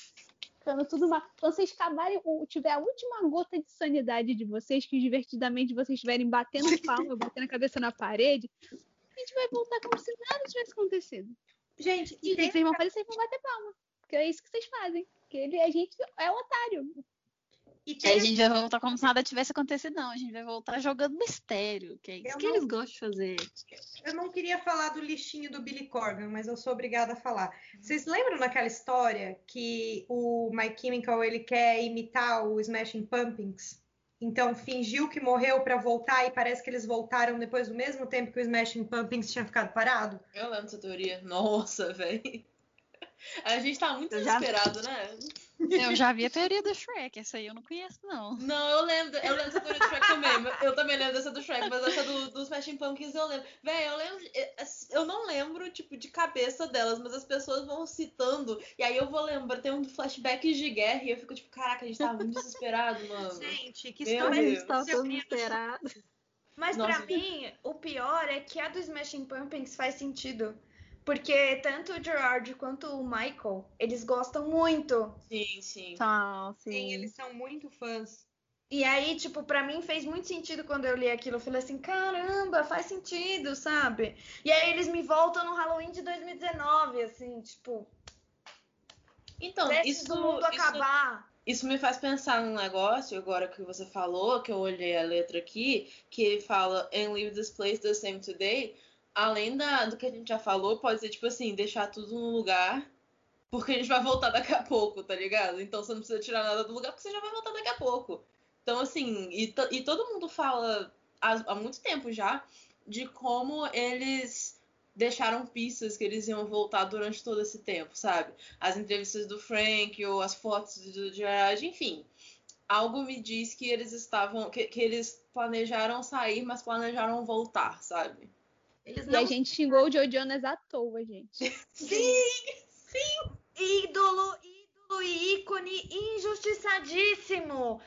Ficando tudo uma... Quando vocês acabarem, tiver a última gota de sanidade de vocês, que divertidamente vocês estiverem batendo palma, batendo a cabeça na parede, a gente vai voltar como se nada tivesse acontecido. Gente, E e o que tem vocês vão fazer? Vocês vão bater palma. Porque é isso que vocês fazem. Porque ele, a gente é otário. E tem a gente vai voltar como se nada tivesse acontecido, não. A gente vai voltar jogando mistério, que é isso Eu que não- eles gostam de fazer. Eu não queria falar do lixinho do Billy Corgan, mas eu sou obrigada a falar. Vocês lembram daquela história que o My Chemical ele quer imitar o Smashing Pumpkins? Então fingiu que morreu pra voltar e parece que eles voltaram depois do mesmo tempo que o Smashing Pumpkins tinha ficado parado? Eu lembro dessa teoria. Nossa, velho. A gente tá muito já- desesperado, né? Eu já vi a teoria do Shrek, essa aí eu não conheço, não. Não, eu lembro, eu lembro dessa teoria do Shrek também. Eu também lembro dessa do Shrek, mas essa do, dos Smashing Pumpkins eu lembro. Véi, eu lembro. Eu não lembro, tipo, de cabeça delas, mas as pessoas vão citando. E aí eu vou lembrar, tem um flashbacks de guerra e eu fico tipo, caraca, a gente tava muito desesperado, mano. Gente, que Meu história Deus. é essa? todo desesperado. Mas Nossa. pra mim, o pior é que a do Smashing Pumpkins faz sentido. Porque tanto o Gerard quanto o Michael, eles gostam muito. Sim, sim. Então, Sim, sim. eles são muito fãs. E aí, tipo, pra mim fez muito sentido quando eu li aquilo. Eu falei assim, caramba, faz sentido, sabe? E aí eles me voltam no Halloween de 2019, assim, tipo, Então, isso, do mundo isso, acabar. isso me faz pensar num negócio, agora que você falou, que eu olhei a letra aqui, que fala And leave this place the same today. Além da, do que a gente já falou, pode ser tipo assim, deixar tudo no lugar, porque a gente vai voltar daqui a pouco, tá ligado? Então você não precisa tirar nada do lugar, porque você já vai voltar daqui a pouco. Então, assim, e, e todo mundo fala há, há muito tempo já de como eles deixaram pistas que eles iam voltar durante todo esse tempo, sabe? As entrevistas do Frank ou as fotos do Gerard, enfim. Algo me diz que eles estavam. Que, que eles planejaram sair, mas planejaram voltar, sabe? Eles E não a gente xingou o Joe Jonas à toa, gente. Ídolo, ídolo e ícone injustiçadíssimo.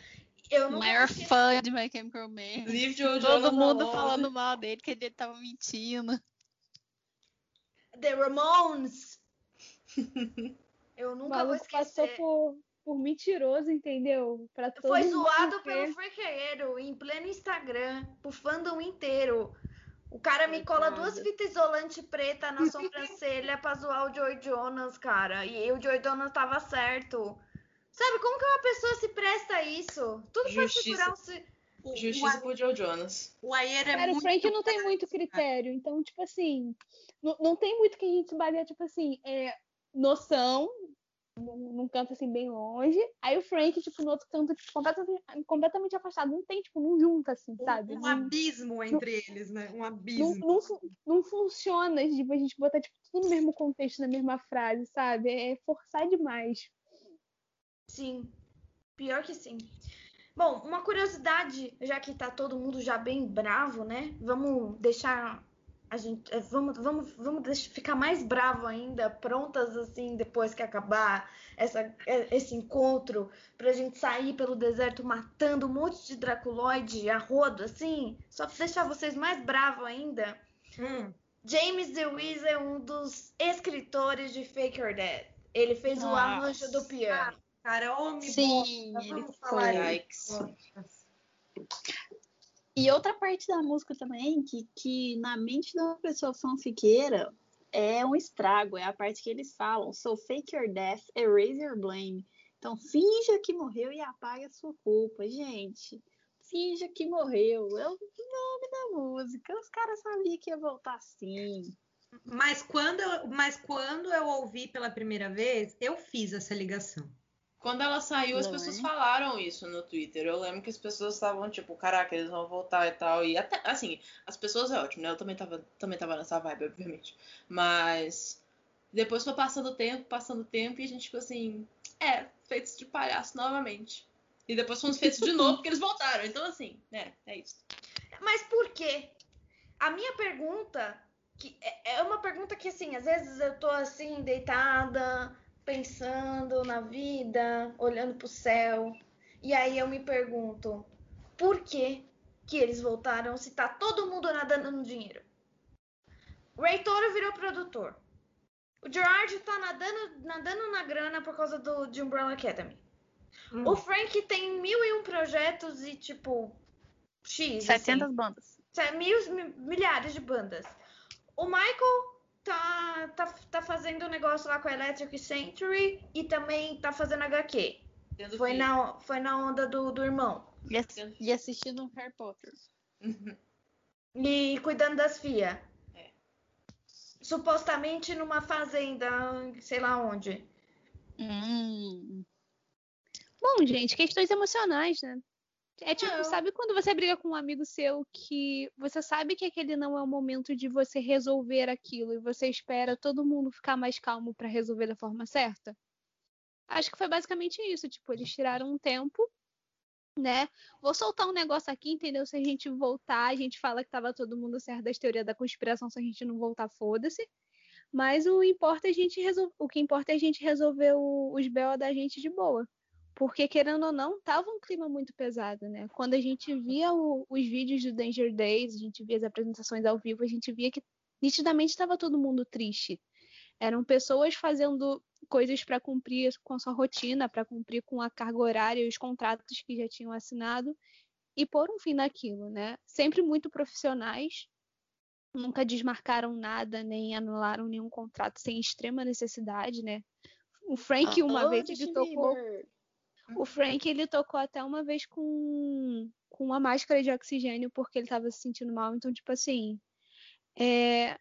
Eu O não maior esquecer- fã de My Chemical Joe Todo Jonas mundo falando mal dele, que ele tava mentindo. The Ramones. Eu nunca vou maluco passou esquecer. por, por mentiroso, entendeu? Pra todo Foi zoado pelo frequeiro em pleno Instagram, pro fandom inteiro. O cara me cola duas fitas isolante preta na sobrancelha pra zoar o Joy Jonas, cara. E o Joy Jonas tava certo. Sabe, como que uma pessoa se presta a isso? Tudo pra Justiça. segurar um... se- O, Justiça o, pro Joe Jonas. o Ayer é Cara, o muito Frank não tem muito critério. Então, tipo assim, não, não tem muito que a gente se basear, tipo assim, é noção, num, num canto assim bem longe. Aí o Frank, tipo, no outro canto, tipo, completamente, completamente afastado. Não tem, tipo, não junta, assim, sabe? um Não, abismo entre eles, né? Um não, abismo. não, fu- não funciona, tipo, a gente botar, tipo, tudo no mesmo contexto, na mesma frase, sabe? É forçar demais. Sim, pior que sim. Bom, uma curiosidade, já que tá todo mundo já bem bravo, né? Vamos deixar a gente, eh, vamos, vamos, vamos deixar, ficar mais bravo ainda, prontas assim depois que acabar essa, eh, esse encontro, pra gente sair pelo deserto matando um monte de Draculoide a rodo, assim, só pra deixar vocês mais bravos ainda. Hum, James DeWeese é um dos escritores de Fake or Dead. Ele fez o Nossa. arranjo do piano. cara, homem Sim, bosta, ele vamos falar foi. E outra parte da música também, que, que na mente de uma pessoa fanfiqueira é um estrago, é a parte que eles falam. So fake your death, erase your blame. Então finja que morreu e apague a sua culpa. Gente, finja que morreu. É o nome da música. Os caras sabiam que ia voltar assim. Mas quando, eu, mas quando eu ouvi pela primeira vez, eu fiz essa ligação. Quando ela saiu, as Não pessoas é? falaram isso no Twitter. Eu lembro que as pessoas estavam tipo, caraca, eles vão voltar e tal. E até, assim, as pessoas é ótimo, né? Eu também tava, também tava nessa vibe, obviamente. Mas depois foi passando o tempo, passando o tempo, e a gente ficou assim, é, feitos de palhaço novamente. E depois fomos feitos de novo porque eles voltaram. Então, assim, é, é isso. Mas por quê? A minha pergunta, que é é uma pergunta que assim, às vezes eu tô assim, deitada, pensando na vida, olhando pro céu, e aí eu me pergunto, por que que eles voltaram se tá todo mundo nadando no dinheiro? O Ray Toro virou produtor. O Gerard tá nadando, nadando na grana por causa do, de Umbrella Academy. Hum. O Frank tem mil e um projetos e, tipo, X. assim. 700 bandas. Sé- Mil, mi- milhares de bandas. O Michael tá, tá, tá fazendo um negócio lá com a Electric Century e também tá fazendo HQ. Foi na, foi na onda do, do irmão. E, ass- e assistindo um Harry Potter. E cuidando das FIA. É. Supostamente numa fazenda, sei lá onde. Hum. Bom, gente, questões emocionais, né? É tipo, Não. sabe quando você briga com um amigo seu que você sabe que aquele não é o momento de você resolver aquilo e você espera todo mundo ficar mais calmo pra resolver da forma certa? Acho que foi basicamente isso. Tipo, eles tiraram um tempo, né? Vou soltar um negócio aqui, entendeu? Se a gente voltar, a gente fala que tava todo mundo certo das teorias da conspiração, se a gente não voltar, foda-se. Mas o importa é a gente resol... o que importa é a gente resolver o- os BO da gente de boa. Porque, querendo ou não, tava um clima muito pesado, né? Quando a gente via o- os vídeos do Danger Days, a gente via as apresentações ao vivo, a gente via que nitidamente estava todo mundo triste. Eram pessoas fazendo coisas para cumprir com a sua rotina, para cumprir com a carga horária e os contratos que já tinham assinado e pôr um fim naquilo, né? Sempre muito profissionais, nunca desmarcaram nada, nem anularam nenhum contrato sem extrema necessidade, né? O Frank, uma Alô, vez, ele tocou. O Frank, ele tocou até uma vez com, com uma máscara de oxigênio porque ele tava se sentindo mal. Então, tipo assim, é,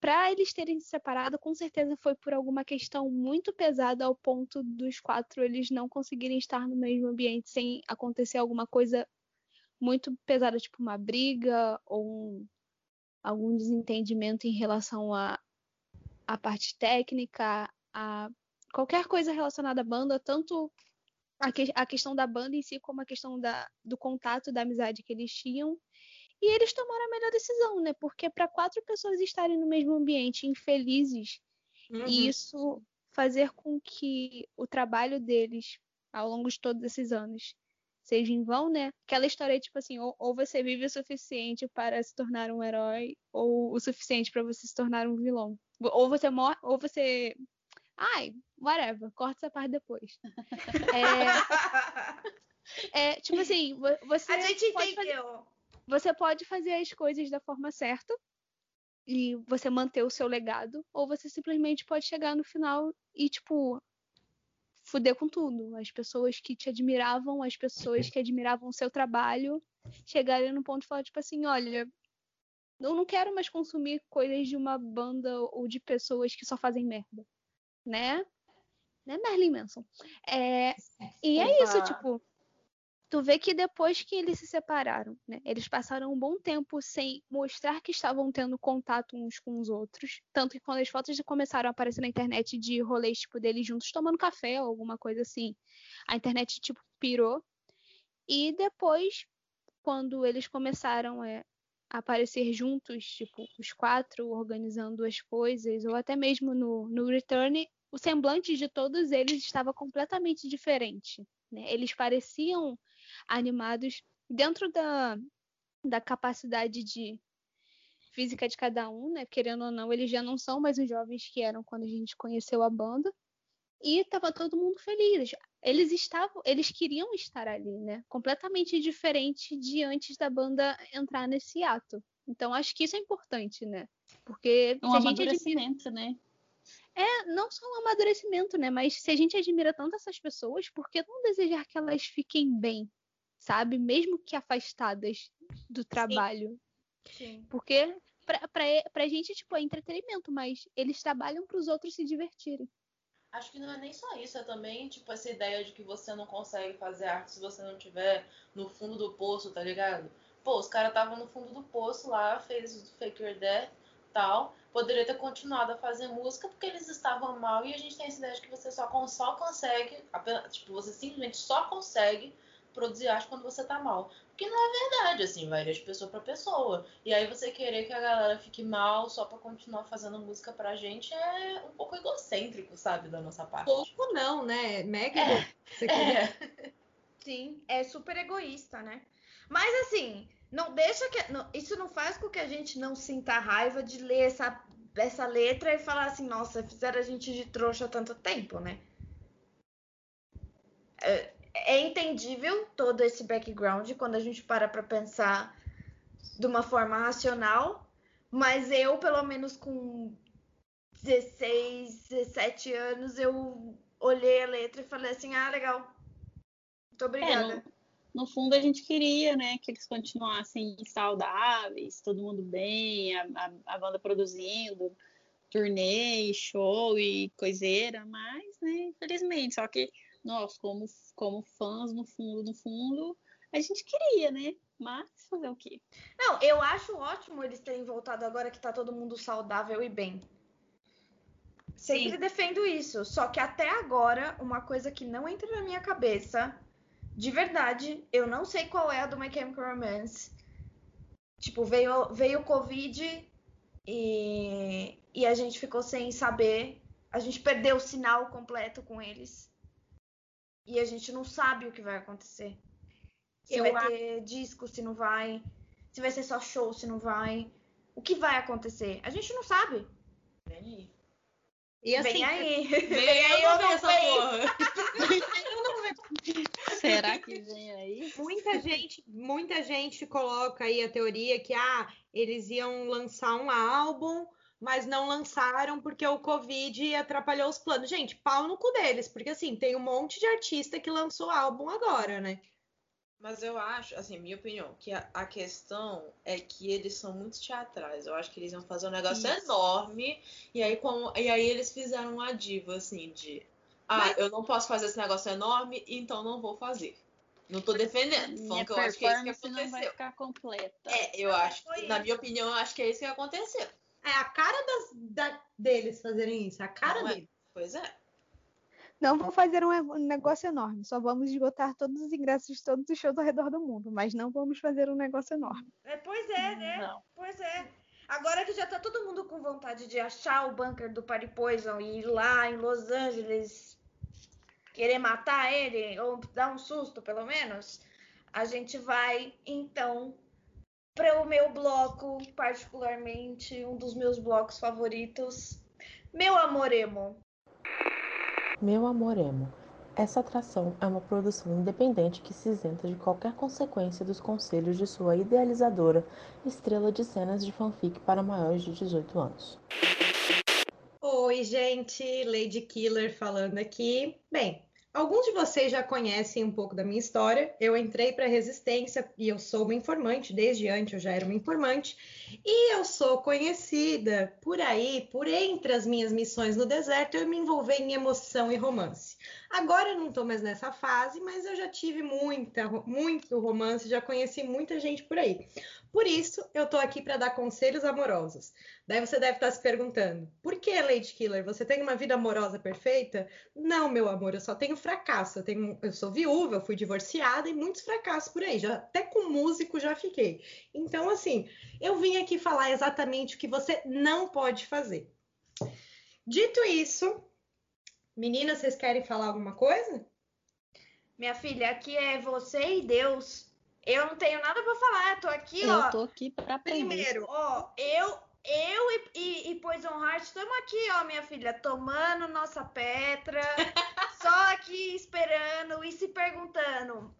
para eles terem se separado, com certeza foi por alguma questão muito pesada ao ponto dos quatro eles não conseguirem estar no mesmo ambiente sem acontecer alguma coisa muito pesada, tipo uma briga ou um- algum desentendimento em relação à a, parte técnica, a qualquer coisa relacionada à banda, tanto a, que- a questão da banda em si, como a questão da, do contato, da amizade que eles tinham. E eles tomaram a melhor decisão, né? Porque para quatro pessoas estarem no mesmo ambiente, infelizes, Uhum. e isso fazer com que o trabalho deles ao longo de todos esses anos seja em vão, né? Aquela história tipo assim, ou, ou você vive o suficiente para se tornar um herói, ou o suficiente para você se tornar um vilão. Ou você morre, ou você Ai, whatever, corta essa parte depois. É, é tipo assim, você. A gente pode entendeu. Fazer, você pode fazer as coisas da forma certa e você manter o seu legado, ou você simplesmente pode chegar no final e, tipo, fuder com tudo. As pessoas que te admiravam, as pessoas que admiravam o seu trabalho, chegarem no ponto de falar, tipo assim, olha, eu não quero mais consumir coisas de uma banda ou de pessoas que só fazem merda, né? Né, Merlin Manson? É, e é isso, tipo, tu vê que depois que eles se separaram, né, eles passaram um bom tempo sem mostrar que estavam tendo contato uns com os outros, tanto que quando as fotos começaram a aparecer na internet de rolês tipo deles juntos tomando café ou alguma coisa assim, a internet tipo pirou. E depois, quando eles começaram é, a aparecer juntos, tipo os quatro organizando as coisas, ou até mesmo no, no Return, o semblante de todos eles estava completamente diferente. Né? Eles pareciam animados dentro da, da capacidade de física de cada um, né? Querendo ou não, eles já não são mais os jovens que eram quando a gente conheceu a banda. E estava todo mundo feliz. Eles estavam, eles queriam estar ali, né? Completamente diferente de antes da banda entrar nesse ato. Então acho que isso é importante, né? Porque um amadurecimento, admira... né? É, não só um amadurecimento, né? Mas se a gente admira tanto essas pessoas, por que não desejar que elas fiquem bem, sabe? Mesmo que afastadas do trabalho. Sim. Sim. Porque pra, pra, pra gente, tipo, é entretenimento, mas eles trabalham para os outros se divertirem. Acho que não é nem só isso, é também, tipo, essa ideia de que você não consegue fazer arte se você não tiver no fundo do poço, tá ligado? Pô, os caras estavam no fundo do poço lá, fez o Faker Death tal. Poderia ter continuado a fazer música porque eles estavam mal e a gente tem essa ideia de que você só, só consegue, apenas, tipo, você simplesmente só consegue produzir arte quando você tá mal. Porque não é verdade, assim, varia de pessoa para pessoa. E aí você querer que a galera fique mal só para continuar fazendo música pra gente é um pouco egocêntrico, sabe, da nossa parte. Pouco não, né? Mega é, você é. Sim, é super egoísta, né? Mas assim, não deixa que. Não, isso não faz com que a gente não sinta raiva de ler essa, essa letra e falar assim, nossa, fizeram a gente de trouxa há tanto tempo, né? É, é entendível todo esse background quando a gente para para pensar de uma forma racional, mas eu, pelo menos com 16, 17 anos, eu olhei a letra e falei assim: ah, legal. Muito obrigada. É, no, no, fundo, a gente queria né, que eles continuassem saudáveis, todo mundo bem, a, a, a banda produzindo, turnê, show e coiseira, mas, né, infelizmente, só que nós, como, como fãs, no fundo, no fundo, a gente queria, né? Mas fazer o quê? Não, eu acho ótimo eles terem voltado agora que tá todo mundo saudável e bem. Sempre Sim. defendo isso. Só que até agora, uma coisa que não entra na minha cabeça, de verdade, eu não sei qual é a do My Chemical Romance. Tipo, veio, veio o Covid e, e a gente ficou sem saber. A gente perdeu o sinal completo com eles. E a gente não sabe o que vai acontecer. Se eu vai ter disco, se não vai. Se vai ser só show, se não vai. O que vai acontecer? A gente não sabe. Vem aí. E assim, vem aí. Vem aí, eu não essa porra. Será que vem aí? Muita gente, muita gente coloca aí a teoria que ah, eles iam lançar um álbum mas não lançaram porque o Covid atrapalhou os planos. Gente, pau no cu deles, porque assim, tem um monte de artista que lançou álbum agora, né? Mas eu acho, assim, minha opinião, que a, a, questão é que eles são muito teatrais. Eu acho que eles iam fazer um negócio Isso. enorme. E aí, como, e aí eles fizeram uma diva, assim, de. Ah, Mas... eu não posso fazer esse negócio enorme, então não vou fazer. Não tô defendendo. Minha que eu acho que é isso que aconteceu. Não vai ficar completa. É, eu acho, na minha opinião, eu acho que é isso que aconteceu. É a cara das, da, deles fazerem isso, a cara Não deles. É. Pois é. Não vamos fazer um negócio enorme, só vamos esgotar todos os ingressos de todos os shows ao redor do mundo, mas não vamos fazer um negócio enorme. É, pois é, né? Não. Pois é. Agora que já tá todo mundo com vontade de achar o bunker do Party Poison e ir lá em Los Angeles querer matar ele, ou dar um susto pelo menos, a gente vai então para o meu bloco, particularmente um dos meus blocos favoritos, meu amor emo. Meu Amor Emo. Essa atração é uma produção independente que se isenta de qualquer consequência dos conselhos de sua idealizadora, estrela de cenas de fanfic para maiores de 18 anos. Oi, gente, Lady Killer falando aqui. Bem, Alguns de vocês já conhecem um pouco da minha história. Eu entrei para a Resistência e eu sou uma informante, desde antes eu já era uma informante. E eu sou conhecida por aí, por entre as minhas missões no deserto, eu me envolvi em emoção e romance. Agora eu não estou mais nessa fase, mas eu já tive muita, muito romance, já conheci muita gente por aí. Por isso, eu estou aqui para dar conselhos amorosos. Daí você deve estar se perguntando: por que, Lady Killer? Você tem uma vida amorosa perfeita? Não, meu amor, eu só tenho fracasso. Eu, tenho, eu sou viúva, eu fui divorciada e muitos fracassos por aí. Já, até com músico já fiquei. Então, assim, eu vim aqui falar exatamente o que você não pode fazer. Dito isso, meninas, vocês querem falar alguma coisa? Minha filha, aqui é você e Deus. Eu não tenho nada para falar, tô aqui, eu ó. Eu tô aqui para aprender. Primeiro, ó, eu, eu e, e, e Poison Heart estamos aqui, ó, minha filha, tomando nossa Petra, só aqui esperando e se perguntando.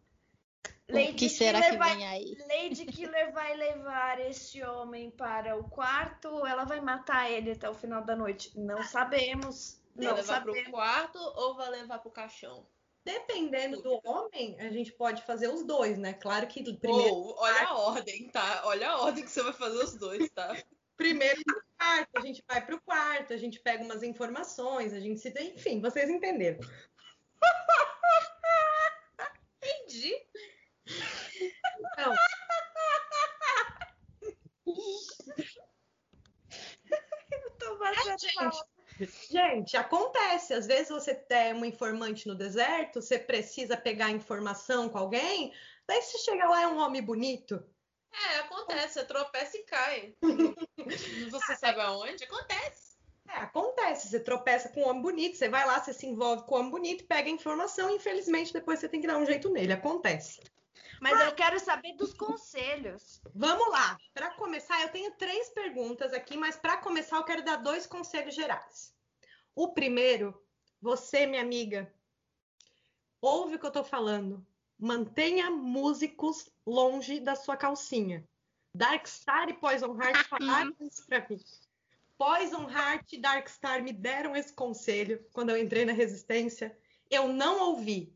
Lady o que será Killer que vai, vem aí? Lady Killer vai levar esse homem para o quarto ou ela vai matar ele até o final da noite? Não sabemos. Vai levar sabemos. pro quarto ou vai levar pro caixão? Dependendo do homem, a gente pode fazer os dois, né? Claro que primeiro. Oh, olha a ordem, tá? Olha a ordem que você vai fazer os dois, tá? primeiro pro quarto, a gente vai pro quarto, a gente pega umas informações, a gente se. Enfim, vocês entenderam. Entendi. Então. Eu tô fazendo gente, Gente, acontece. Às vezes você é um informante no deserto, você precisa pegar informação com alguém, daí você chega lá é um homem bonito. É, acontece. Você tropeça e cai. você sabe aonde? Acontece. É, acontece. Você tropeça com um homem bonito, você vai lá, você se envolve com um homem bonito, pega a informação e infelizmente depois você tem que dar um jeito nele. Acontece. Mas eu quero saber dos conselhos. Vamos lá. Para começar, eu tenho três perguntas aqui, mas para começar, eu quero dar dois conselhos gerais. O primeiro, você, minha amiga, ouve o que eu tô falando. Mantenha músicos longe da sua calcinha. Darkstar e Poison Heart falaram isso pra mim. Poison Heart e Darkstar me deram esse conselho quando eu entrei na Resistência. Eu não ouvi.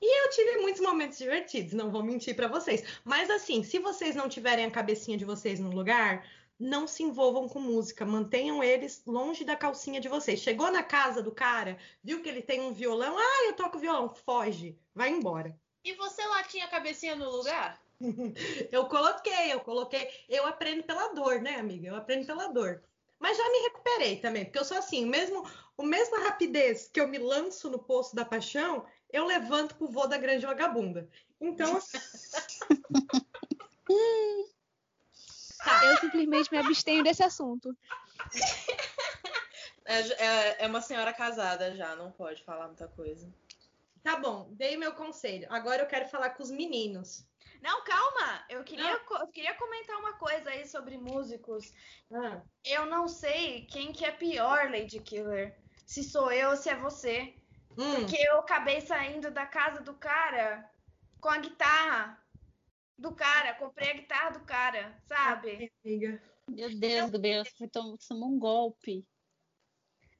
E eu tive muitos momentos divertidos, não vou mentir para vocês. Mas assim, se vocês não tiverem a cabecinha de vocês no lugar, não se envolvam com música, mantenham eles longe da calcinha de vocês. Chegou na casa do cara, viu que ele tem um violão, ah, eu toco violão, foge, vai embora. E você lá tinha a cabecinha no lugar? eu coloquei, eu coloquei, eu aprendo pela dor, né, amiga? Eu aprendo pela dor. Mas já me recuperei também, porque eu sou assim, mesmo, o mesma rapidez que eu me lanço no poço da paixão, eu levanto pro vô da grande vagabunda. Então. tá. Eu simplesmente me abstenho desse assunto. É, é, é, uma senhora casada já, não pode falar muita coisa. Tá bom, dei meu conselho. Agora eu quero falar com os meninos. Não, calma. Eu queria, eu queria comentar uma coisa aí sobre músicos. Ah. Eu não sei quem que é pior, Lady Killer. Se sou eu ou se é você. Hum. Porque eu acabei saindo da casa do cara com a guitarra do cara. Comprei a guitarra do cara, sabe? Meu Deus do céu, foi tomando um golpe.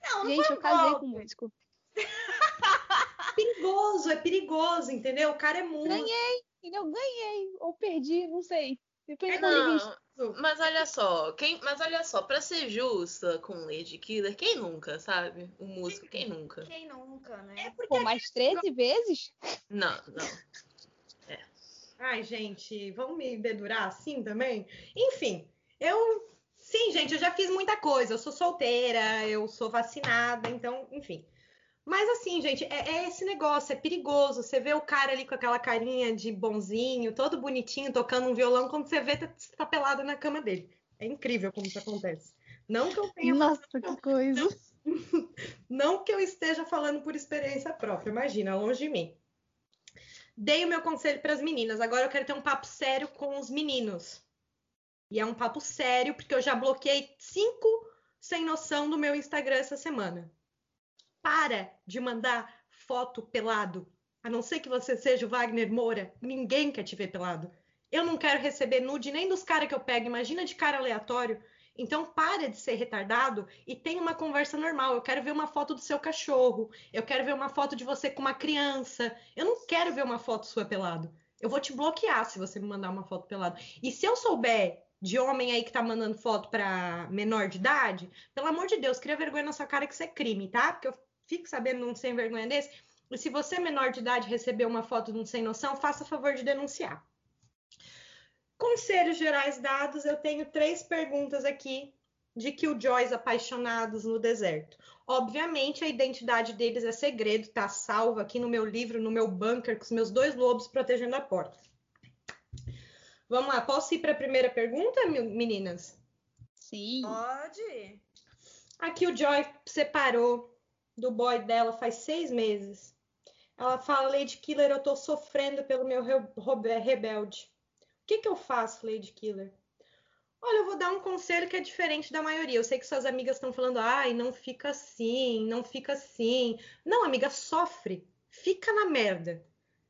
Não, não Gente, foi um eu casei golpe. com um músico. perigoso, é perigoso, entendeu? O cara é muito. Ganhei, eu ganhei. Ou perdi, não sei. Depende é, não, mas olha só, quem, mas olha só, para ser justa com Lady Killer, quem nunca, sabe? O músico, quem nunca? Quem nunca, né? É porque Pô, mais 13 vezes? Não, não. É. Ai, gente, vamos me dedurar assim também? Enfim, eu. Sim, gente, eu já fiz muita coisa. Eu sou solteira, eu sou vacinada, então, enfim. Mas assim, gente, é, é, esse negócio, é perigoso. Você vê o cara ali com aquela carinha de bonzinho, todo bonitinho, tocando um violão, quando você vê, tá, tá pelado na cama dele. É incrível como isso acontece. Não que eu tenha. Nossa, que coisa. Não, não que eu esteja falando por experiência própria, imagina, longe de mim. Dei o meu conselho para as meninas, agora eu quero ter um papo sério com os meninos. E é um papo sério, porque eu já bloqueei cinco sem noção do meu Instagram essa semana. Para de mandar foto pelado. A não ser que você seja o Wagner Moura, ninguém quer te ver pelado. Eu não quero receber nude nem dos caras que eu pego, imagina de cara aleatório. Então para de ser retardado e tem uma conversa normal. Eu quero ver uma foto do seu cachorro. Eu quero ver uma foto de você com uma criança. Eu não quero ver uma foto sua pelado. Eu vou te bloquear se você me mandar uma foto pelado. E se eu souber de homem aí que tá mandando foto para menor de idade, pelo amor de Deus, cria vergonha na sua cara que isso é crime, tá? Porque eu fico sabendo de um sem vergonha desse. E se você, menor de idade, receber uma foto de um sem noção, faça favor de denunciar. Conselhos gerais dados, eu tenho três perguntas aqui de Killjoys apaixonados no deserto. Obviamente, a identidade deles é segredo, tá salvo aqui no meu livro, no meu bunker, com os meus dois lobos protegendo a porta. Vamos lá, posso ir para a primeira pergunta, meninas? Sim. Pode. Aqui o Joy separou do boy dela faz seis meses. Ela fala, Lady Killer, eu tô sofrendo pelo meu rebelde que, que eu faço, Lady Killer? Olha, eu vou dar um conselho que é diferente da maioria. Eu sei que suas amigas estão falando, ai, não fica assim, não fica assim. Não, amiga, sofre. Fica na merda.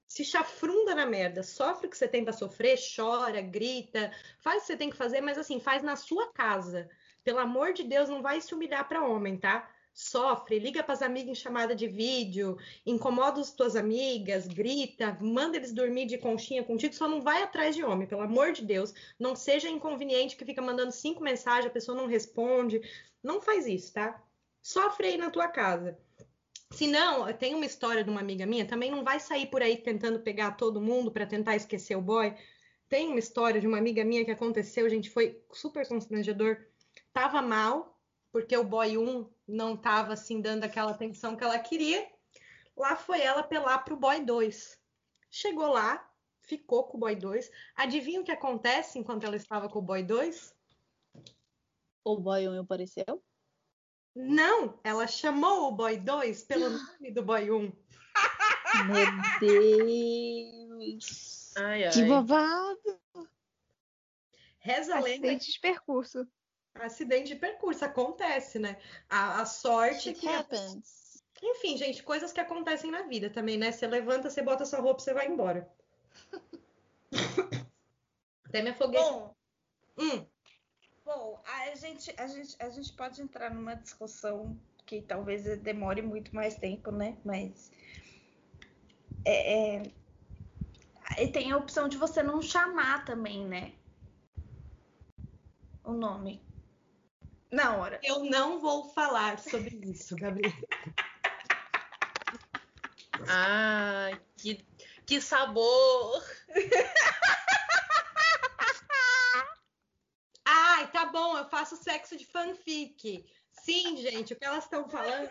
Se chafrunda na merda. Sofre o que você tem para sofrer, chora, grita, faz o que você tem que fazer, mas assim, faz na sua casa. Pelo amor de Deus, não vai se humilhar para homem, tá? Sofre, liga para as amigas em chamada de vídeo, incomoda as tuas amigas, grita, manda eles dormir de conchinha contigo, só não vai atrás de homem, pelo amor de Deus. Não seja inconveniente que fica mandando cinco mensagens, a pessoa não responde. Não faz isso, tá? Sofre aí na tua casa. Se não, tem uma história de uma amiga minha, também não vai sair por aí tentando pegar todo mundo para tentar esquecer o boy. Tem uma história de uma amiga minha que aconteceu, gente, foi super constrangedor. Tava mal, porque o boy 1 não estava assim dando aquela atenção que ela queria. Lá foi ela apelar para o boy 2. Chegou lá, ficou com o boy 2. Adivinha o que acontece enquanto ela estava com o boy 2? O boy 1 apareceu? Não, ela chamou o boy 2 pelo nome do boy 1. Meu Deus! Ai, ai. Que babado! Reza a lenda. Percurso acidente de percurso, acontece, né? A, a sorte It que. happens. Enfim, gente, coisas que acontecem na vida também, né? Você levanta, você bota sua roupa, você vai embora. Até me afoguei. Bom, Hum, bom, a gente, a gente, a gente pode entrar numa discussão que talvez demore muito mais tempo, né? Mas é, é, e tem a opção de você não chamar também, né? O nome. Na hora. eu não vou falar sobre isso, Gabriel. Ai, que, que sabor! Ai, tá bom, eu faço sexo de fanfic. Sim, gente, o que elas estão falando?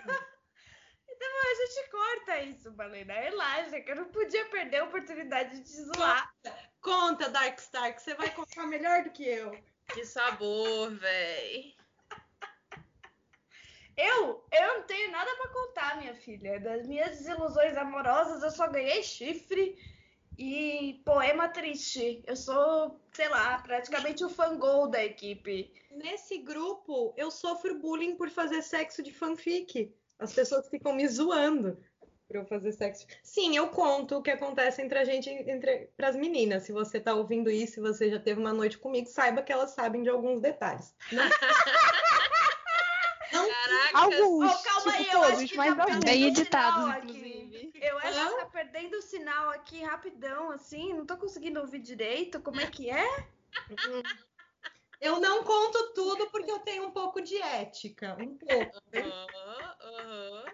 Então a gente corta isso, Balena. Relaxa, que eu não podia perder a oportunidade de te zoar. Conta, Darkstar, que você vai contar melhor do que eu. Que sabor, véi. Eu, eu não tenho nada pra contar, minha filha. Das minhas desilusões amorosas, eu só ganhei chifre e poema triste. Eu sou, sei lá, praticamente o fangol da equipe. Nesse grupo, eu sofro bullying por fazer sexo de fanfic. As pessoas ficam me zoando por eu fazer sexo. Sim, eu conto o que acontece entre a gente, entre as meninas. Se você tá ouvindo isso, se você já teve uma noite comigo, saiba que elas sabem de alguns detalhes. Alguns, Oh, calma aí, tipo eu acho que mas tá alguns. perdendo Bem editados, inclusive. Eu acho Hã? que tá perdendo o sinal aqui rapidão, assim. Não tô conseguindo ouvir direito. Como é que é? eu não conto tudo porque eu tenho um pouco de ética. Um pouco. Aham, aham.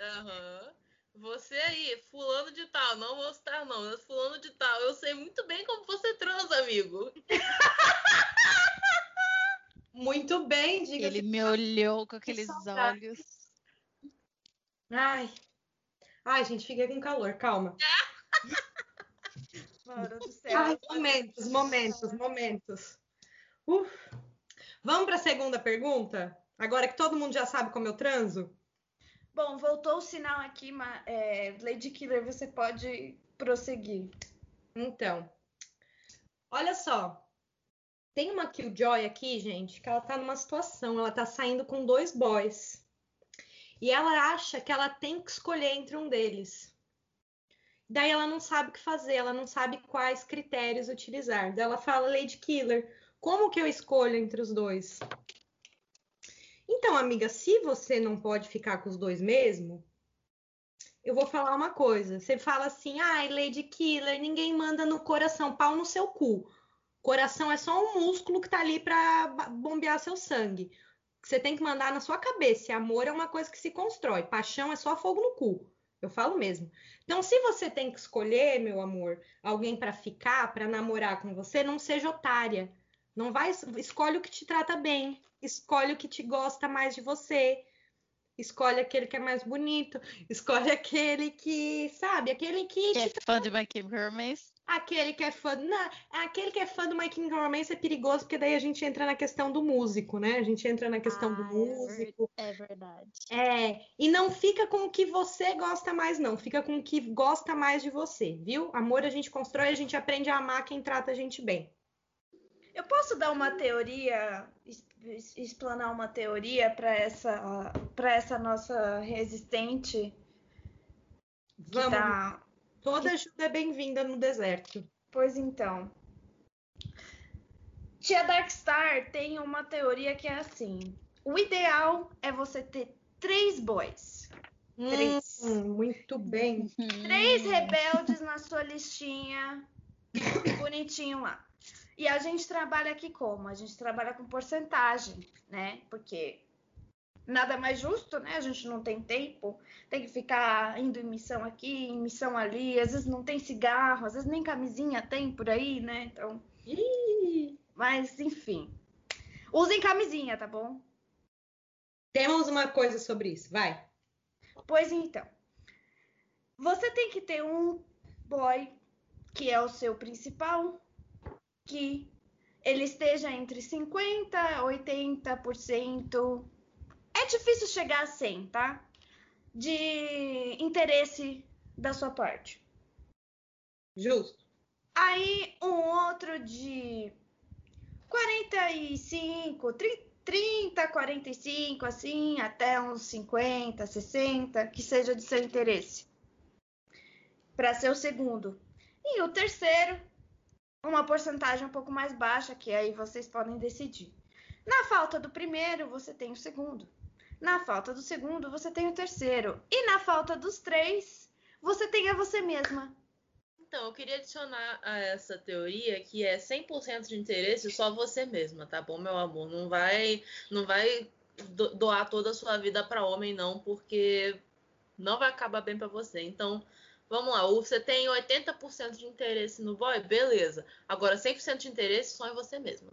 Aham. Você aí, fulano de tal, não vou citar não, mas fulano de tal, eu sei muito bem como você transa, amigo. Muito bem, diga Ele me olhou com aqueles olhos. Ai. Ai, gente, fiquei com calor, calma. Mano do céu. Ai, momentos, momentos, momentos. Uf. Vamos para a segunda pergunta? Agora que todo mundo já sabe como eu transo? Bom, voltou o sinal aqui, ma- é, Lady Killer, você pode prosseguir. Então, olha só. Tem uma Killjoy aqui, gente, que ela tá numa situação, ela tá saindo com dois boys. E ela acha que ela tem que escolher entre um deles. Daí ela não sabe o que fazer, ela não sabe quais critérios utilizar. Daí ela fala, Lady Killer, como que eu escolho entre os dois? Então, amiga, se você não pode ficar com os dois mesmo, eu vou falar uma coisa. Você fala assim, ai, Lady Killer, ninguém manda no coração, pau no seu cu. Coração é só um músculo que tá ali para bombear seu sangue. Você tem que mandar na sua cabeça. Amor é uma coisa que se constrói. Paixão é só fogo no cu. Eu falo mesmo. Então, se você tem que escolher, meu amor, alguém para ficar, para namorar com você, não seja otária. Não vai, escolhe o que te trata bem, escolhe o que te gosta mais de você, escolhe aquele que é mais bonito, escolhe aquele que, sabe, aquele que, que é te... fã de My Chemical Romance. Aquele que é fã, não, aquele que é fã do My Chemical Romance é perigoso porque daí a gente entra na questão do músico, né? A gente entra na questão Ah, do é músico. É verdade. É, e não fica com o que você gosta mais, não. Fica com o que gosta mais de você, viu? Amor a gente constrói, a gente aprende a amar quem trata a gente bem. Eu posso dar uma teoria, explanar uma teoria para essa, para essa nossa resistente que Vamos, tá toda ajuda é bem-vinda no deserto. Pois então. Tia Darkstar tem uma teoria que é assim: o ideal é você ter três boys. Três. Hum, muito bem. Três rebeldes na sua listinha, bonitinho lá. E a gente trabalha aqui como? A gente trabalha com porcentagem, né? Porque nada mais justo, né? A gente não tem tempo, tem que ficar indo em missão aqui, em missão ali, às vezes não tem cigarro, às vezes nem camisinha tem por aí, né? Então, Ih, mas enfim. Usem camisinha, tá bom? temos uma coisa sobre isso, vai. Pois então, você tem que ter um boy que é o seu principal, que ele esteja entre 50% a 80%. É difícil chegar a 100, tá? De interesse da sua parte. Justo. Aí um outro de 45, 30, 45, assim, até uns 50, 60, que seja de seu interesse. Para ser o segundo. E o terceiro, uma porcentagem um pouco mais baixa, que aí vocês podem decidir. Na falta do primeiro, você tem o segundo. Na falta do segundo, você tem o terceiro. E na falta dos três, você tem a você mesma. Então, eu queria adicionar a essa teoria que é 100% de interesse só você mesma, tá bom, meu amor? Não vai, não vai do- doar toda a sua vida para homem, não, porque não vai acabar bem para você. Então, vamos lá. Você tem 80% de interesse no boy? Beleza. Agora, 100% de interesse só em você mesma.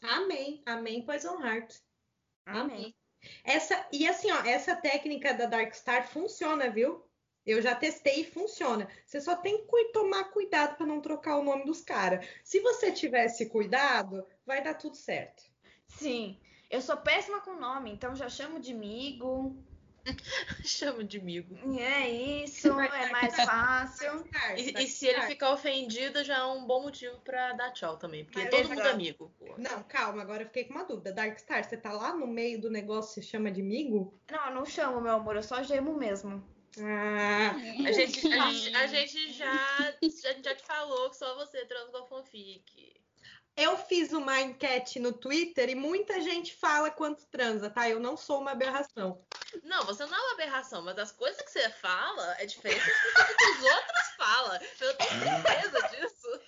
Amém. Amém, Poison Heart. Amém. Essa, e assim, ó, essa técnica da Darkstar funciona, viu? Eu já testei e funciona. Você só tem que tomar cuidado para não trocar o nome dos caras. Se você tivesse cuidado, vai dar tudo certo. Sim, eu sou péssima com nome, então já chamo de amigo. Chama de amigo. É isso, é mais fácil. E, e se ele ficar ofendido, já é um bom motivo para dar tchau também. Porque Mas todo mundo é amigo. pô. Não, calma, agora eu fiquei com uma dúvida. Darkstar, você tá lá no meio do negócio e chama de amigo? Não, eu não chamo, meu amor, eu só gemo mesmo. Ah, A gente, a gente, a gente já, a gente já te falou que só você a fanfic. eu fiz uma enquete no Twitter e muita gente fala quanto transa, tá? Eu não sou uma aberração. Não, você não é uma aberração, mas as coisas que você fala é diferente das coisas que os outros falam. Eu tenho certeza disso.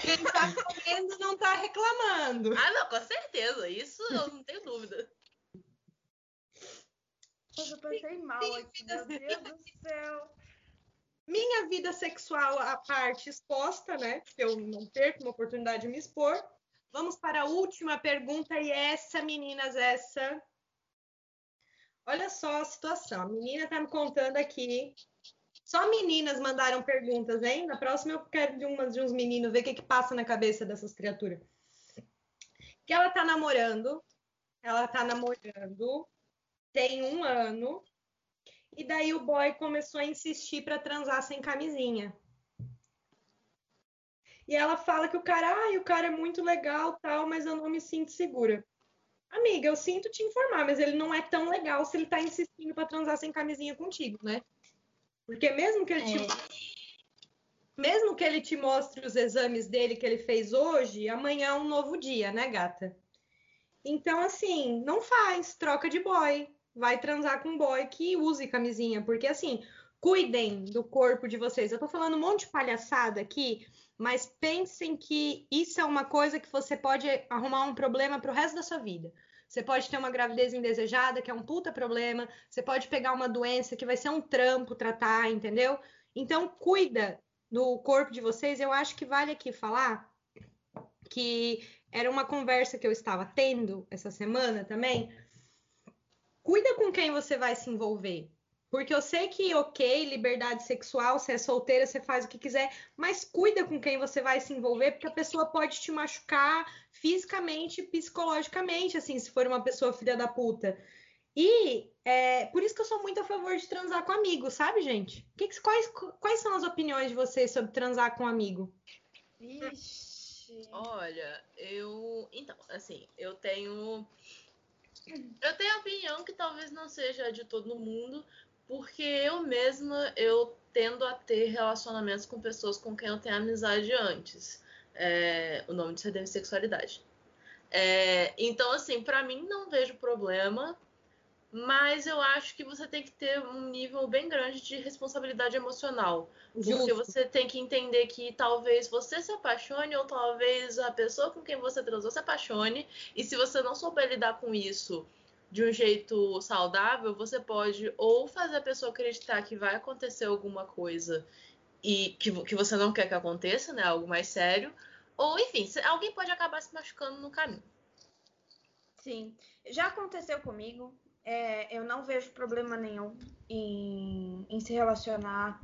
Quem tá comendo não tá reclamando. Ah, não, com certeza. Isso eu não tenho dúvida. Nossa, eu passei mal aqui, meu Deus do céu. Minha vida sexual à parte exposta, né? Que eu não perco uma oportunidade de me expor. Vamos para a última pergunta, e essa, meninas, essa. Olha só a situação. A menina tá me contando aqui. Só meninas mandaram perguntas, hein? Na próxima eu quero de umas de uns meninos ver o que, que passa na cabeça dessas criaturas. Que ela tá namorando. Ela tá namorando. Tem um ano. E daí o boy começou a insistir para transar sem camisinha. E ela fala que o cara, ai, o cara é muito legal, tal, mas eu não me sinto segura. Amiga, eu sinto te informar, mas ele não é tão legal se ele tá insistindo pra transar sem camisinha contigo, né? Porque mesmo que ele te. Mesmo que ele te mostre os exames dele que ele fez hoje, amanhã é um novo dia, né, gata? Então, assim, não faz, troca de boy. Vai transar com um boy que use camisinha, porque assim, cuidem do corpo de vocês. Eu tô falando um monte de palhaçada aqui, mas pensem que isso é uma coisa que você pode arrumar um problema pro resto da sua vida. Você pode ter uma gravidez indesejada, que é um puta problema. Você pode pegar uma doença que vai ser um trampo tratar, entendeu? Então, cuida do corpo de vocês. Eu acho que vale aqui falar que era uma conversa que eu estava tendo essa semana também. Cuida com quem você vai se envolver. Porque eu sei que, ok, liberdade sexual, você é solteira, você faz o que quiser, mas cuida com quem você vai se envolver, porque a pessoa pode te machucar fisicamente, psicologicamente, assim, se for uma pessoa filha da puta. E é, por isso que eu sou muito a favor de transar com amigo, sabe, gente? Que, quais, quais são as opiniões de vocês sobre transar com amigo? Ixi. Olha, eu. Então, assim, eu tenho. Eu tenho a opinião que talvez não seja de todo mundo, porque eu mesma eu tendo a ter relacionamentos com pessoas com quem eu tenho amizade antes. É, o nome disso é demissexualidade. É, então, assim, para mim não vejo problema, mas eu acho que você tem que ter um nível bem grande de responsabilidade emocional. Justo. Porque você tem que entender que talvez você se apaixone ou talvez a pessoa com quem você transou se apaixone. E se você não souber lidar com isso de um jeito saudável, você pode ou fazer a pessoa acreditar que vai acontecer alguma coisa e que, que você não quer que aconteça, né? Algo mais sério. Ou, enfim, alguém pode acabar se machucando no caminho. Sim, já aconteceu comigo. É, eu não vejo problema nenhum em, em se relacionar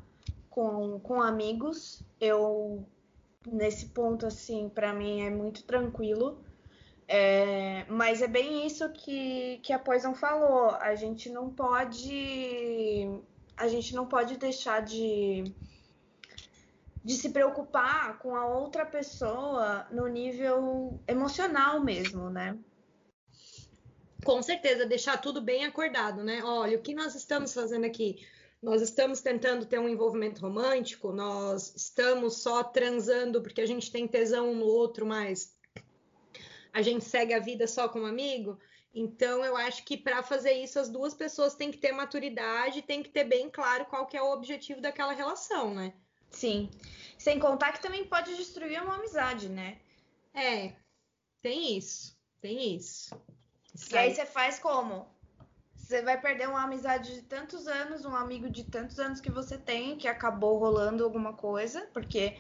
com, com amigos. Eu, nesse ponto, assim, para mim é muito tranquilo. É, mas é bem isso que, que a Poison falou. A gente não pode. A gente não pode deixar de, de se preocupar com a outra pessoa no nível emocional mesmo, né? Com certeza, deixar tudo bem acordado, né? Olha, o que nós estamos fazendo aqui? Nós estamos tentando ter um envolvimento romântico, nós estamos só transando porque a gente tem tesão um no outro, mas a gente segue a vida só como amigo. Então, eu acho que para fazer isso, as duas pessoas têm que ter maturidade, têm que ter bem claro qual que é o objetivo daquela relação, né? Sim. Sem contar que também pode destruir uma amizade, né? É, tem isso, tem isso. isso e aí você faz como? Você vai perder uma amizade de tantos anos, um amigo de tantos anos que você tem, que acabou rolando alguma coisa, porque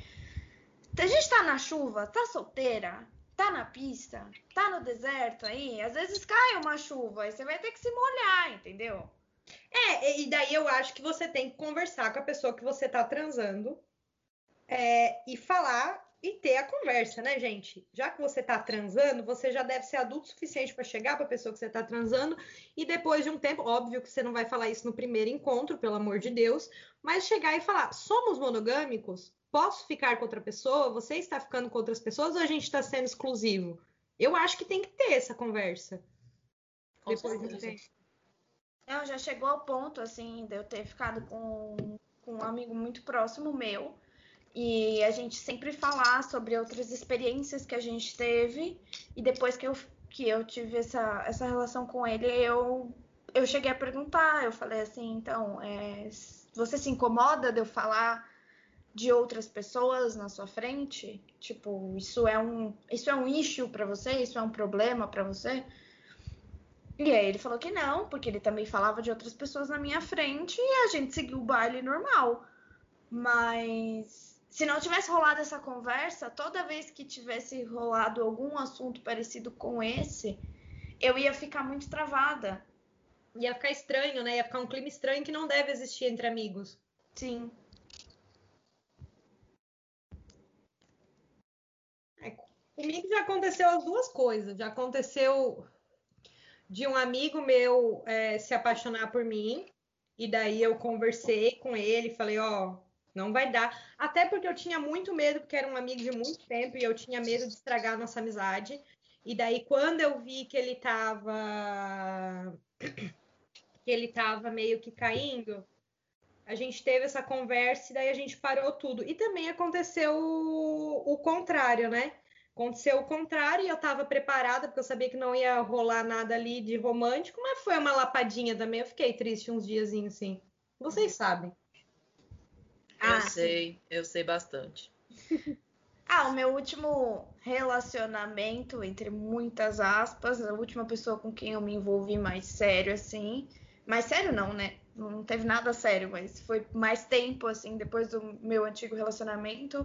a gente tá na chuva, tá solteira, tá na pista, tá no deserto aí, às vezes cai uma chuva, aí você vai ter que se molhar, entendeu? É, e daí eu acho que você tem que conversar com a pessoa que você tá transando é, e falar e ter a conversa, né, gente? Já que você tá transando, você já deve ser adulto o suficiente para chegar para a pessoa que você tá transando e depois de um tempo, óbvio que você não vai falar isso no primeiro encontro, pelo amor de Deus, mas chegar e falar: somos monogâmicos? Posso ficar com outra pessoa? Você está ficando com outras pessoas ou a gente está sendo exclusivo? Eu acho que tem que ter essa conversa. Com Depois de Não, já chegou ao ponto, assim, de eu ter ficado com, com um amigo muito próximo meu. E a gente sempre falar sobre outras experiências que a gente teve. E depois que eu, que eu tive essa, essa relação com ele, eu, eu cheguei a perguntar. Eu falei assim, então, é, você se incomoda de eu falar de outras pessoas na sua frente? Tipo, isso é um, isso é um issue para você? Isso é um problema para você? E aí ele falou que não, porque ele também falava de outras pessoas na minha frente e a gente seguiu o baile normal. Mas se não tivesse rolado essa conversa, toda vez que tivesse rolado algum assunto parecido com esse, eu ia ficar muito travada. Ia ficar estranho, né? Ia ficar um clima estranho que não deve existir entre amigos. Sim. Comigo já aconteceu as duas coisas. Já aconteceu de um amigo meu é, se apaixonar por mim, e daí eu conversei com ele, falei, ó, oh, não vai dar. Até porque eu tinha muito medo, porque era um amigo de muito tempo, e eu tinha medo de estragar a nossa amizade. E daí, quando eu vi que ele tava. que ele tava meio que caindo, a gente teve essa conversa e daí a gente parou tudo. E também aconteceu o, o contrário, né? Aconteceu o contrário e eu estava preparada, porque eu sabia que não ia rolar nada ali de romântico, mas foi uma lapadinha também. Eu fiquei triste uns diazinhos assim. Vocês sabem. Eu ah, sei, sim. eu sei bastante. ah, o meu último relacionamento, entre muitas aspas, a última pessoa com quem eu me envolvi mais sério, assim. Mais sério não, né? Não teve nada sério, mas foi mais tempo, assim, depois do meu antigo relacionamento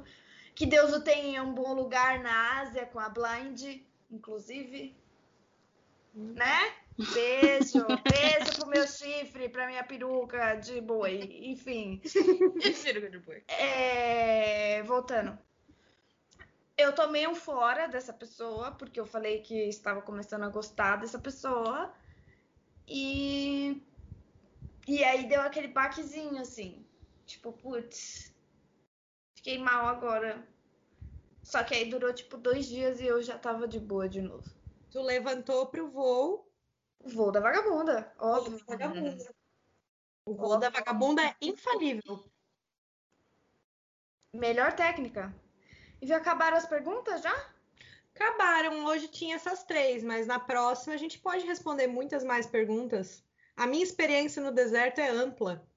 que Deus o tenha em um bom lugar na Ásia com a Blind, inclusive. Né? Beijo, beijo pro meu chifre, pra minha peruca de boi, enfim. peruca de boi. É... Voltando. Eu tomei um fora dessa pessoa, porque eu falei que estava começando a gostar dessa pessoa. E. E aí deu aquele baquezinho, assim. Tipo, putz, Fiquei mal agora. Só que aí durou tipo dois dias e eu já tava de boa de novo. Tu levantou pro voo. O voo da vagabunda, óbvio. O, vagabunda. o voo da vagabunda é infalível. Melhor técnica. E já acabaram as perguntas já? Acabaram. Hoje tinha essas três, mas na próxima a gente pode responder muitas mais perguntas. A minha experiência no deserto é ampla.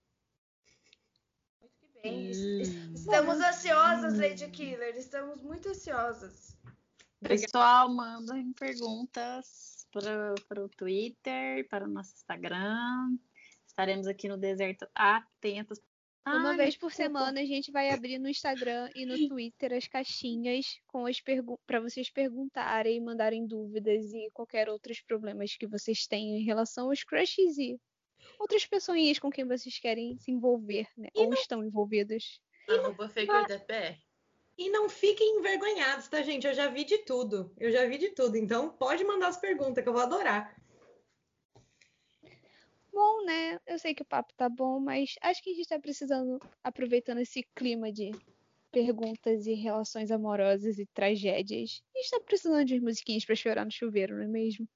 Estamos ansiosas, Lady Killer. Estamos muito ansiosas. Pessoal, mandem perguntas para, para o Twitter, para o nosso Instagram. Estaremos aqui no deserto atentos. Uma Ai, vez por semana a gente vai abrir no Instagram e no Twitter as caixinhas com as para vocês perguntarem, mandarem dúvidas e qualquer outros problemas que vocês tenham em relação aos crushes e outras pessoas com quem vocês querem se envolver, né? Ou não... estão envolvidos. Arroba fake E não fiquem envergonhados, tá, gente? Eu já vi de tudo. Eu já vi de tudo. Então, pode mandar as perguntas, que eu vou adorar. Bom, né? Eu sei que o papo tá bom, mas acho que a gente tá precisando, aproveitando esse clima de perguntas e relações amorosas e tragédias. A gente tá precisando de musiquinhas para chorar no chuveiro, não é mesmo?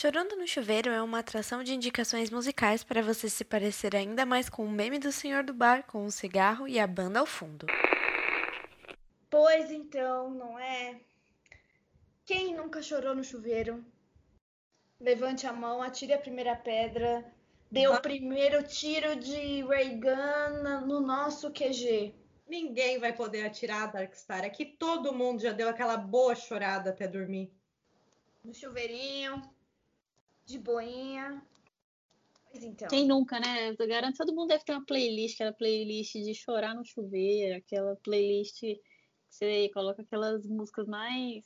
Chorando no Chuveiro é uma atração de indicações musicais para você se parecer ainda mais com o meme do senhor do bar com o cigarro e a banda ao fundo. Pois então, não é? Quem nunca chorou no chuveiro? Levante a mão, atire a primeira pedra, dê o primeiro tiro de ray gun no nosso QG. Ninguém vai poder atirar Darkstar. Aqui todo mundo já deu aquela boa chorada até dormir. No chuveirinho, de boinha. Pois então. Quem nunca, né? Eu garanto todo mundo deve ter uma playlist, aquela playlist de chorar no chuveiro, aquela playlist que você coloca aquelas músicas mais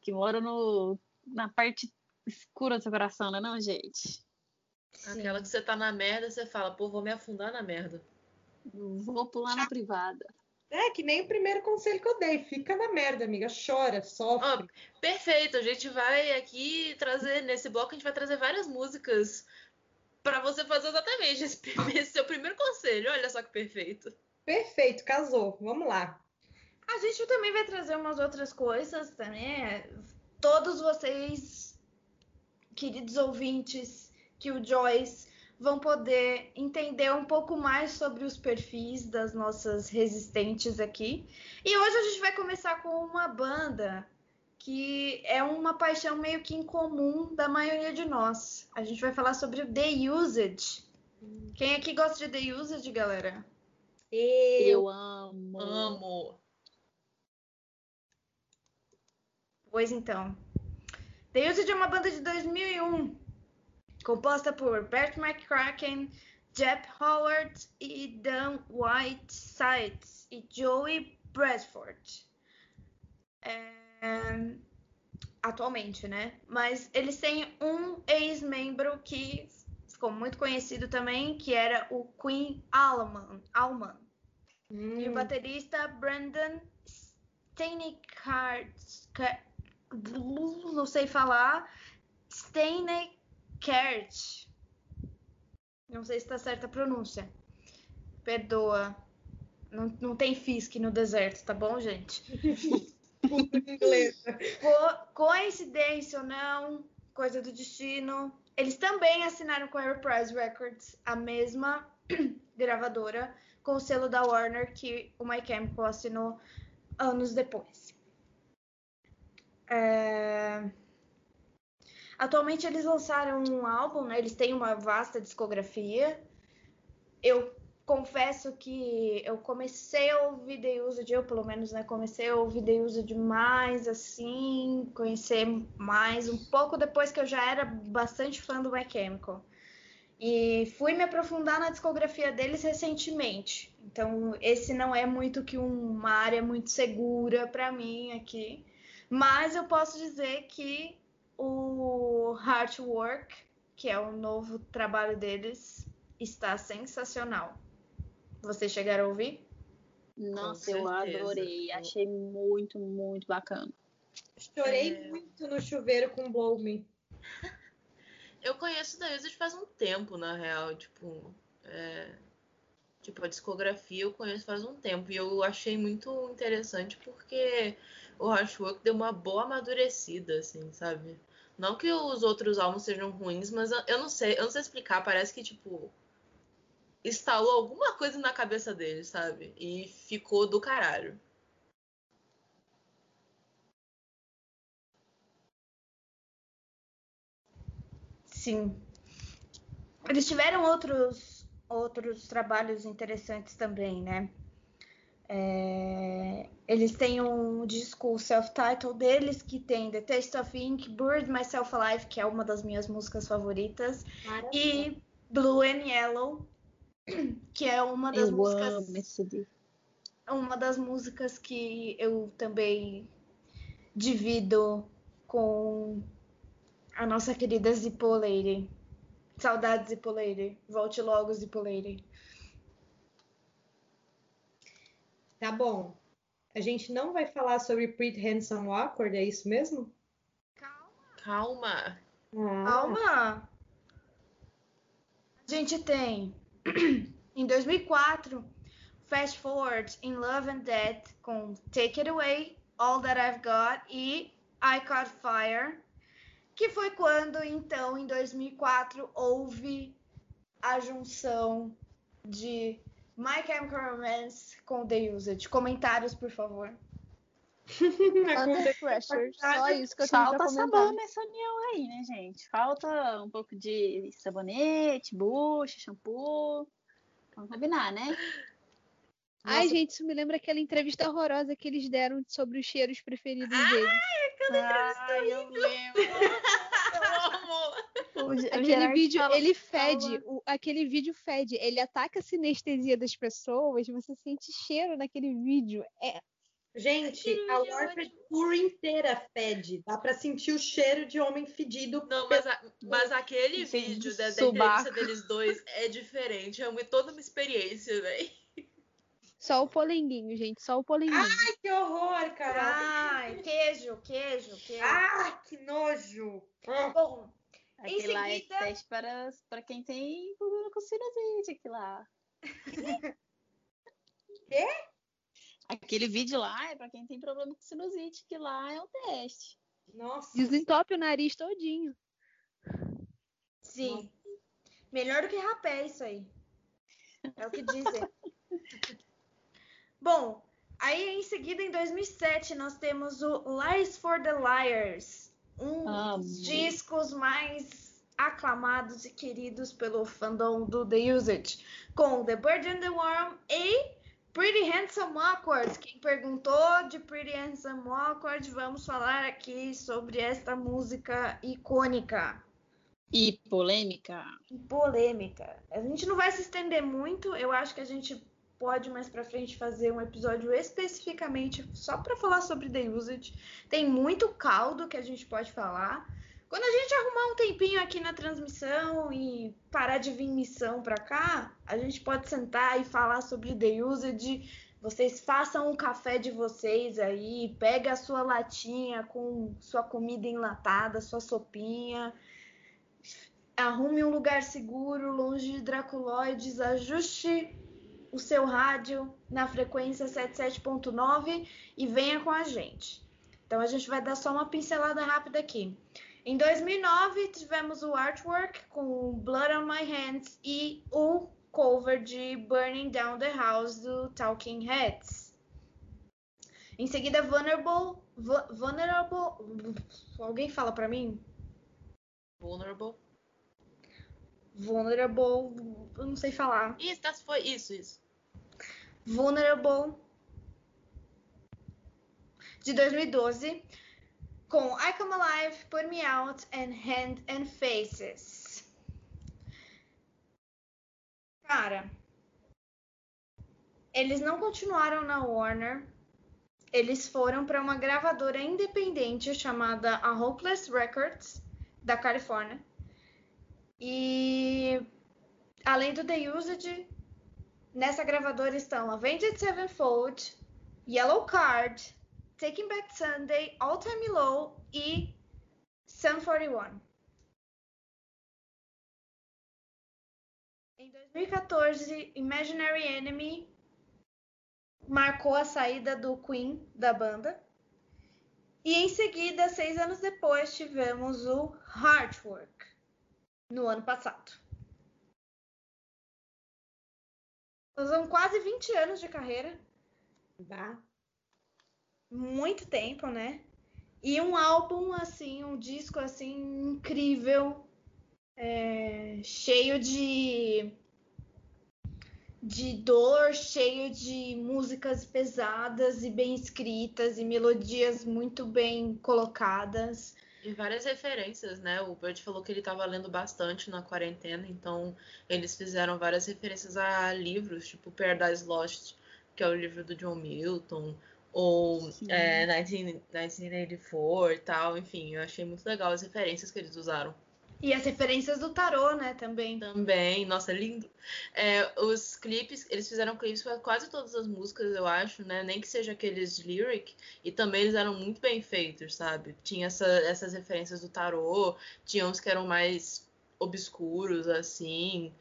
que moram no, na parte escura do seu coração, né, não, gente? Aquela que você tá na merda, você fala, pô, vou me afundar na merda. Vou pular na privada. É, que nem o primeiro conselho que eu dei. Fica na merda, amiga. Chora, sofre. Oh, perfeito. A gente vai aqui trazer, nesse bloco, a gente vai trazer várias músicas para você fazer exatamente esse, esse seu primeiro conselho. Olha só que perfeito. Perfeito, casou. Vamos lá. A gente também vai trazer umas outras coisas também. Todos vocês, queridos ouvintes, que o Joyce vão poder entender um pouco mais sobre os perfis das nossas resistentes aqui. E hoje a gente vai começar com uma banda que é uma paixão meio que incomum da maioria de nós. A gente vai falar sobre o The Usage. Quem aqui gosta de The Usage, galera? Eu, Eu amo. Amo. Pois então. The Usage é uma banda de 2001 composta por Bert McCracken, Jeff Howard e Dan Whiteside e Joey Bradford. É, atualmente, né? Mas eles têm um ex-membro que ficou muito conhecido também, que era o Queen Allman. Allman. Hum. E o baterista Brandon Steinecart, não sei falar, Steinecart Kert. Não sei se está certa a pronúncia. Perdoa. Não, não tem Fisk no deserto, tá bom, gente? Co- coincidência ou não, coisa do destino. Eles também assinaram com a Reprise Records, a mesma gravadora, com o selo da Warner que o My Chemical assinou anos depois. É, Atualmente eles lançaram um álbum, né? Eles têm uma vasta discografia. Eu confesso que eu comecei a ouvir The Used, eu pelo menos, né? Comecei a ouvir The Used mais, assim, conhecer mais um pouco depois que eu já era bastante fã do My Chemical. E fui me aprofundar na discografia deles recentemente. Então, esse não é muito que uma área muito segura para mim aqui. Mas eu posso dizer que o Heartwork, que é o novo trabalho deles, está sensacional. Vocês chegaram a ouvir? Nossa, eu adorei. Achei muito, muito bacana. Chorei É. muito no chuveiro com Blow Me. Eu conheço da Used faz um tempo, na real. Tipo, é, tipo, a discografia eu conheço faz um tempo. E eu achei muito interessante porque o Hashwork deu uma boa amadurecida, assim, sabe? Não que os outros álbuns sejam ruins, mas eu- não sei, eu não sei explicar. Parece que, tipo, instalou alguma coisa na cabeça dele, sabe? E ficou do caralho. Sim. Eles tiveram outros, outros trabalhos interessantes também, né? É, Eles têm um disco self-titled deles que tem The Taste of Ink, Bird Myself Alive, que é uma das minhas músicas favoritas, e Blue and Yellow, que é uma das Eu músicas uma das músicas que eu também divido com a nossa querida Zippo Lady. Saudades, Zippo Lady. Volte logo, Zippo Lady. Tá bom. A gente não vai falar sobre Pretty Handsome Awkward, é isso mesmo? Calma. Ah, Calma! A gente tem, em 2004, Fast Forward in Love and Death com Take It Away, All That I've Got e I Caught Fire, que foi quando, então, em 2004, houve a junção de My Chemical Romance com The Used. Comentários, por favor. Under Pressure. Só isso que eu tenho pra Falta sabão nessa união aí, né, gente? Falta um pouco de sabonete, bucha, shampoo. Vamos combinar, né? Ai, gente, isso me lembra aquela entrevista horrorosa que eles deram sobre os cheiros preferidos deles. Ai, eu lembro. O, Aquele vídeo, fala- ele fede, fala- o- aquele vídeo fede, ele ataca a sinestesia das pessoas, você sente cheiro naquele vídeo. É, Gente, a Warped Tour inteira fede. Dá pra sentir o cheiro de homem fedido. Não, mas, a- mas aquele Sim, vídeo da, da entrevista deles dois é diferente. É uma, toda uma experiência, velho. só o polenguinho, gente, só o polenguinho. Ai, que horror, cara. Ai, queijo, queijo, queijo. Ah, que nojo. Ah. Aquele lá é seguida- teste para, para quem tem problema com sinusite, aquele lá. Quê? Aquele vídeo lá é para quem tem problema com sinusite, que lá é um teste. Nossa. Desentope o nariz todinho. Sim. Melhor do que rapé isso aí. É o que dizem. Bom, aí em seguida, em 2007, nós temos o Lies for the Liars. Um Amo. dos discos mais aclamados e queridos pelo fandom do The Used. Com The Bird and the Worm e Pretty Handsome Awkward. Quem perguntou de Pretty Handsome Awkward, vamos falar aqui sobre esta música icônica E polêmica. e polêmica. A gente não vai se estender muito, eu acho que a gente pode mais pra frente fazer um episódio especificamente só pra falar sobre The Used. Tem muito caldo que a gente pode falar. Quando a gente arrumar um tempinho aqui na transmissão e parar de vir missão pra cá, a gente pode sentar e falar sobre The Used. Vocês façam o café de vocês aí, pega a sua latinha com sua comida enlatada, sua sopinha, arrume um lugar seguro, longe de draculoides, ajuste o seu rádio na frequência 77.9 e venha com a gente. Então a gente vai dar só uma pincelada rápida aqui. Em 2009 tivemos o artwork com Blood on My Hands e o cover de Burning Down the House do Talking Heads. Em seguida, Vulnerable. Vulnerable. Alguém fala para mim? Vulnerable. Vulnerable. Eu não sei falar. Isso, tá, foi isso, isso. Vulnerable. De 2012. Com I Come Alive, Put Me Out and Hand and Faces. Cara. Eles não continuaram na Warner. Eles foram para uma gravadora independente chamada a Hopeless Records, da Califórnia. E além do The Used, nessa gravadora estão Avenged Sevenfold, Yellow Card, Taking Back Sunday, All Time Low e Sun 41. Em 2014, Imaginary Enemy marcou a saída do Queen da banda. E em seguida, seis anos depois, tivemos o Heartwork, no ano passado. São quase 20 anos de carreira. Muito tempo, né? E um álbum, assim, um disco, assim, incrível. É, cheio de de dor, cheio de músicas pesadas e bem escritas e melodias muito bem colocadas. E várias referências, né? O Bert falou que ele estava lendo bastante na quarentena, então eles fizeram várias referências a livros, tipo Paradise Lost, que é o livro do John Milton, ou é, 19, 1984 e tal, enfim, eu achei muito legal as referências que eles usaram. E as referências do tarô, né, também. Também, nossa, lindo. É, os clipes, eles fizeram clipes para quase todas as músicas, eu acho, né? Nem que seja aqueles lyric, e também eles eram muito bem feitos, sabe? Tinha essa, essas referências do tarô, tinha uns que eram mais obscuros, assim.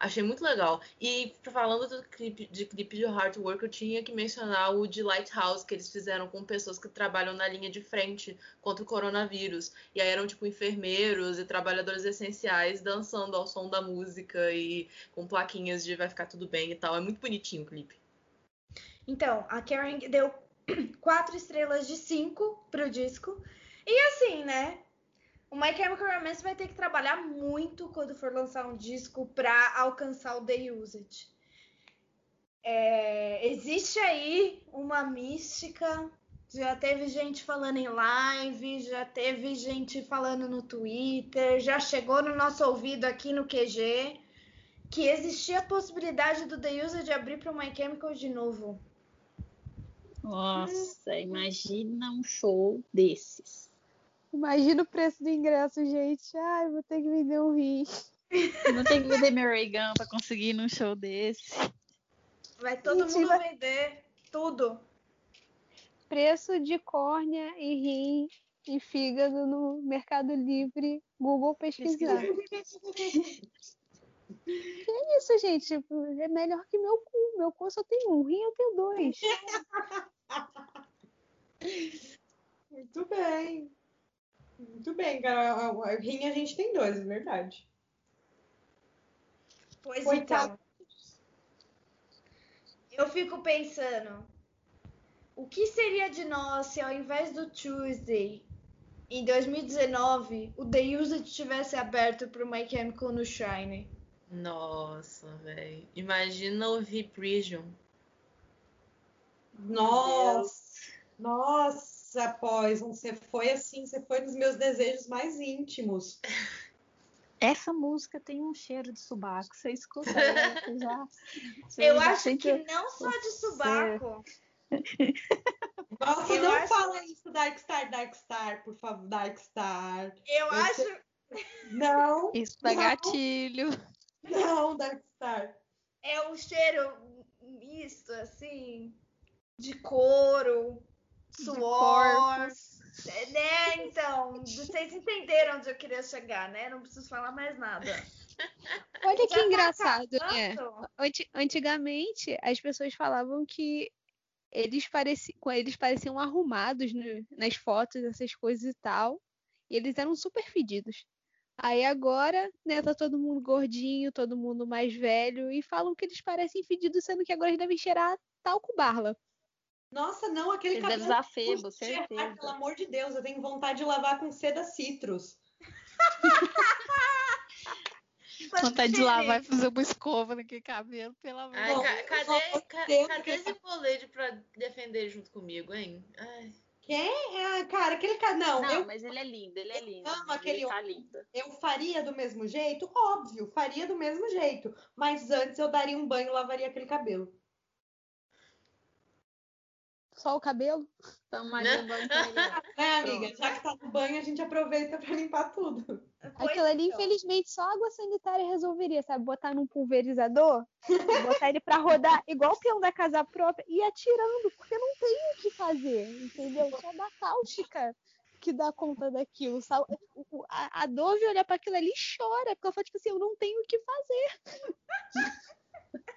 Achei muito legal. E falando do clipe, de clipe de hard work, eu tinha que mencionar o de Lighthouse que eles fizeram com pessoas que trabalham na linha de frente contra o coronavírus. E aí eram tipo enfermeiros e trabalhadores essenciais dançando ao som da música e com plaquinhas de vai ficar tudo bem e tal. É muito bonitinho o clipe. Então, a Karen deu quatro estrelas de cinco pro disco. E assim, né? O My Chemical Romance vai ter que trabalhar muito quando for lançar um disco para alcançar o The Used. É, existe aí uma mística. Já teve gente falando em live, já teve gente falando no Twitter, já chegou no nosso ouvido aqui no QG que existia a possibilidade do The Used abrir para o My Chemical de novo. Nossa, imagina um show desses. Imagina o preço do ingresso, gente. Ai, vou ter que vender um rim. Vou ter que vender meu Reagan pra conseguir ir num show desse. Vai todo Gente, mundo vai- vender tudo. Preço de córnea e rim e fígado no Mercado Livre. Google pesquisar. Que isso, gente? É melhor que meu cu. Meu cu só tem um, rim eu tenho dois. Muito bem. Muito bem, Carol. A- a- Rim a gente tem dois, é verdade. Pois Coitado. então. Eu fico pensando, o que seria de nós se ao invés do Tuesday, em 2019, o The Used tivesse aberto pro My Chemical no Shine? Nossa, velho. Imagina o Viprision. Nossa, nossa, Poison, você foi assim, você foi nos meus desejos mais íntimos. Essa música tem um cheiro de subaco. Você escuta você já. você Eu já acho que não só de subaco. Nossa, Eu não acho- fala isso, Darkstar, Darkstar, por favor, Darkstar. Eu Eu acho. Não, Isso dá Não. gatilho. não, Darkstar. É um cheiro misto, assim, de couro, suor. É, Né, então, vocês entenderam onde eu queria chegar, né? Não preciso falar mais nada. Olha que Já tá engraçado, né? acabando? Anti- Antigamente, as pessoas falavam que eles, pareci, eles pareciam arrumados né, nas fotos, essas coisas e tal. E eles eram super fedidos. Aí agora, né, tá todo mundo gordinho, todo mundo mais velho, e falam que eles parecem fedidos, sendo que agora eles devem cheirar talco barla. Nossa, não, aquele Ele cabelo. deve usar febo, Puxa, certeza. Pelo amor de Deus, eu tenho vontade de lavar com seda citrus. Vontade de lavar e fazer uma escova naquele cabelo, pelo amor Ai, Bom, ca- cadê, ca- Deus, cadê que- esse polede pra defender junto comigo, hein? Ai. Quem? Ah, cara, aquele cara. Não, Não, eu, mas ele é lindo, ele é lindo. amo aquele ele tá lindo. eu faria do mesmo jeito? Óbvio, faria do mesmo jeito. Mas antes eu daria um banho e lavaria aquele cabelo. Só o cabelo? Tomaria um banho com. Né, amiga? Já que tá no banho, a gente aproveita pra limpar tudo. Aquilo ali, então. infelizmente, só água sanitária resolveria, sabe? Botar num pulverizador, botar ele pra rodar igual o peão da casa própria e ir atirando, porque não tem o que fazer, entendeu? Só da cáustica que dá conta daquilo. A, a Dove olha pra aquilo ali e chora, porque ela fala, tipo assim, eu não tenho o que fazer.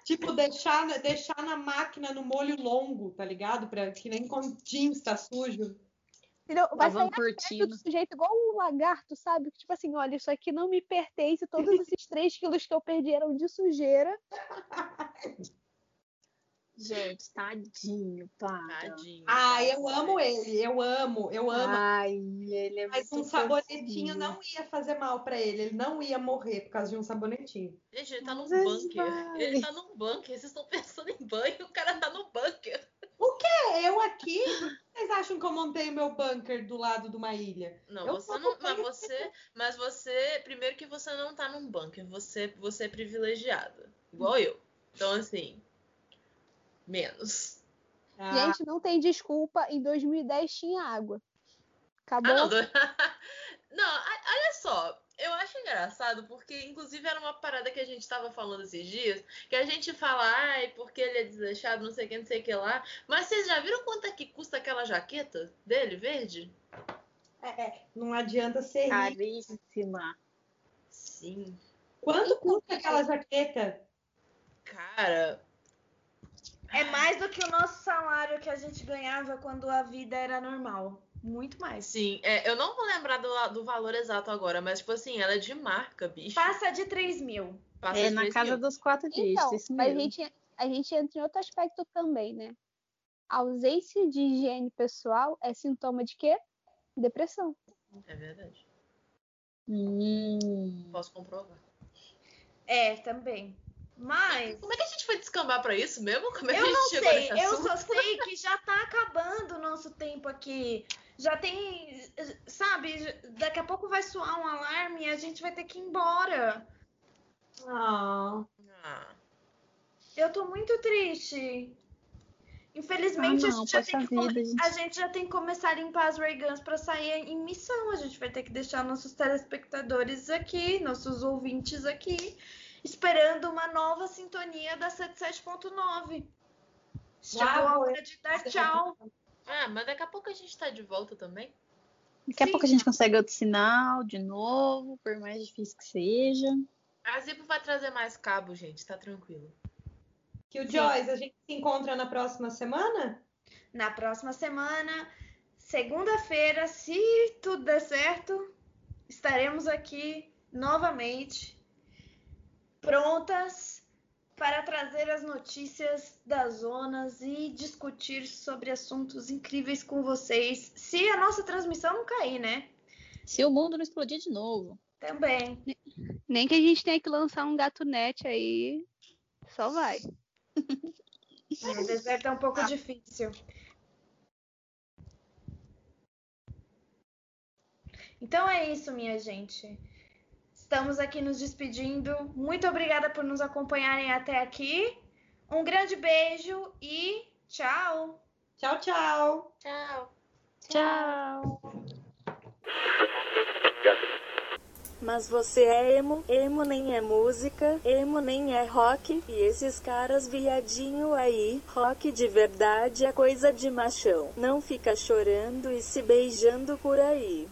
Tipo, deixar, na- deixar na máquina no molho longo, tá ligado? Pra, que nem quando jeans tá sujo. Entendeu? Vai sair cortina. do sujeito igual um lagarto, sabe? Que, Tipo assim, olha, isso aqui não me pertence, todos esses 3 quilos que eu perdi eram de sujeira. Gente, tadinho, para. Tadinho. Ah, eu amo ele, eu amo, eu amo. Ai, ele é Mas um sabonetinho fofinho. não ia fazer mal pra ele, ele não ia morrer por causa de um sabonetinho. Gente, ele tá num Mas bunker. vai. Ele tá num bunker. Vocês estão pensando em banho, o cara tá no bunker. É, eu aqui, por que vocês acham que eu montei meu bunker do lado de uma ilha? Não, Eu você não. Mas você. Mas você. Primeiro que você não tá num bunker. Você, você é privilegiada. Igual eu. Então, assim. Menos. Ah, Gente, não tem desculpa, em 2010 tinha água. Acabou. Ah, não. do- não, olha só. Eu acho engraçado porque, inclusive, era uma parada que a gente tava falando esses dias, que a gente fala, ai, porque ele é desleixado, não sei o que, não sei o que lá. Mas vocês já viram quanto é que custa aquela jaqueta dele, verde? é, é, não adianta ser. Caríssima. Sim. Quanto custa aquela jaqueta? Cara, É mais do que o nosso salário que a gente ganhava quando a vida era normal. Muito mais. sim. É, eu não vou lembrar do, do valor exato agora, mas, tipo assim, ela é de marca, bicho. Passa de 3 mil. Passa É de na casa mil. dos quatro dígitos, Então, mas a gente, a gente entra em outro aspecto também, né? A ausência de higiene pessoal é sintoma de quê? Depressão. É verdade. Hum. Posso comprovar. É, também. Mas. Como é que a gente foi descambar pra isso mesmo? Como é que a Eu gente não chegou sei, nesse eu assunto? só sei que já tá acabando o nosso tempo aqui. Já tem, sabe, daqui a pouco vai soar um alarme e a gente vai ter que ir embora. Ah, Ah, Eu tô muito triste. Infelizmente, Ah, a, não, gente já tem que vida, gente. a gente já tem que começar a limpar as ray guns pra sair em missão. A gente vai ter que deixar nossos telespectadores aqui, nossos ouvintes aqui, esperando uma nova sintonia da 77.9. Chegou a hora de dar tchau. Ah, mas daqui a pouco a gente tá de volta também. Daqui a Sim. pouco a gente consegue outro sinal de novo, por mais difícil que seja. A Zipo vai trazer mais cabo, gente, tá tranquilo. que o Joyce, a gente se encontra na próxima semana? Na próxima semana, segunda-feira, se tudo der certo, estaremos aqui novamente, prontas para trazer as notícias das zonas e discutir sobre assuntos incríveis com vocês. Se a nossa transmissão não cair, né? Se o mundo não explodir de novo. Também. Nem que a gente tenha que lançar um gato net aí. Só vai. O deserto é um pouco difícil. Então é isso, minha gente. Estamos aqui nos despedindo. Muito obrigada por nos acompanharem até aqui. Um grande beijo e tchau! Tchau, tchau. Tchau. Tchau. Mas você é emo, emo nem é música, emo nem é rock, e esses caras viadinho aí, rock de verdade é coisa de machão. Não fica chorando e se beijando por aí.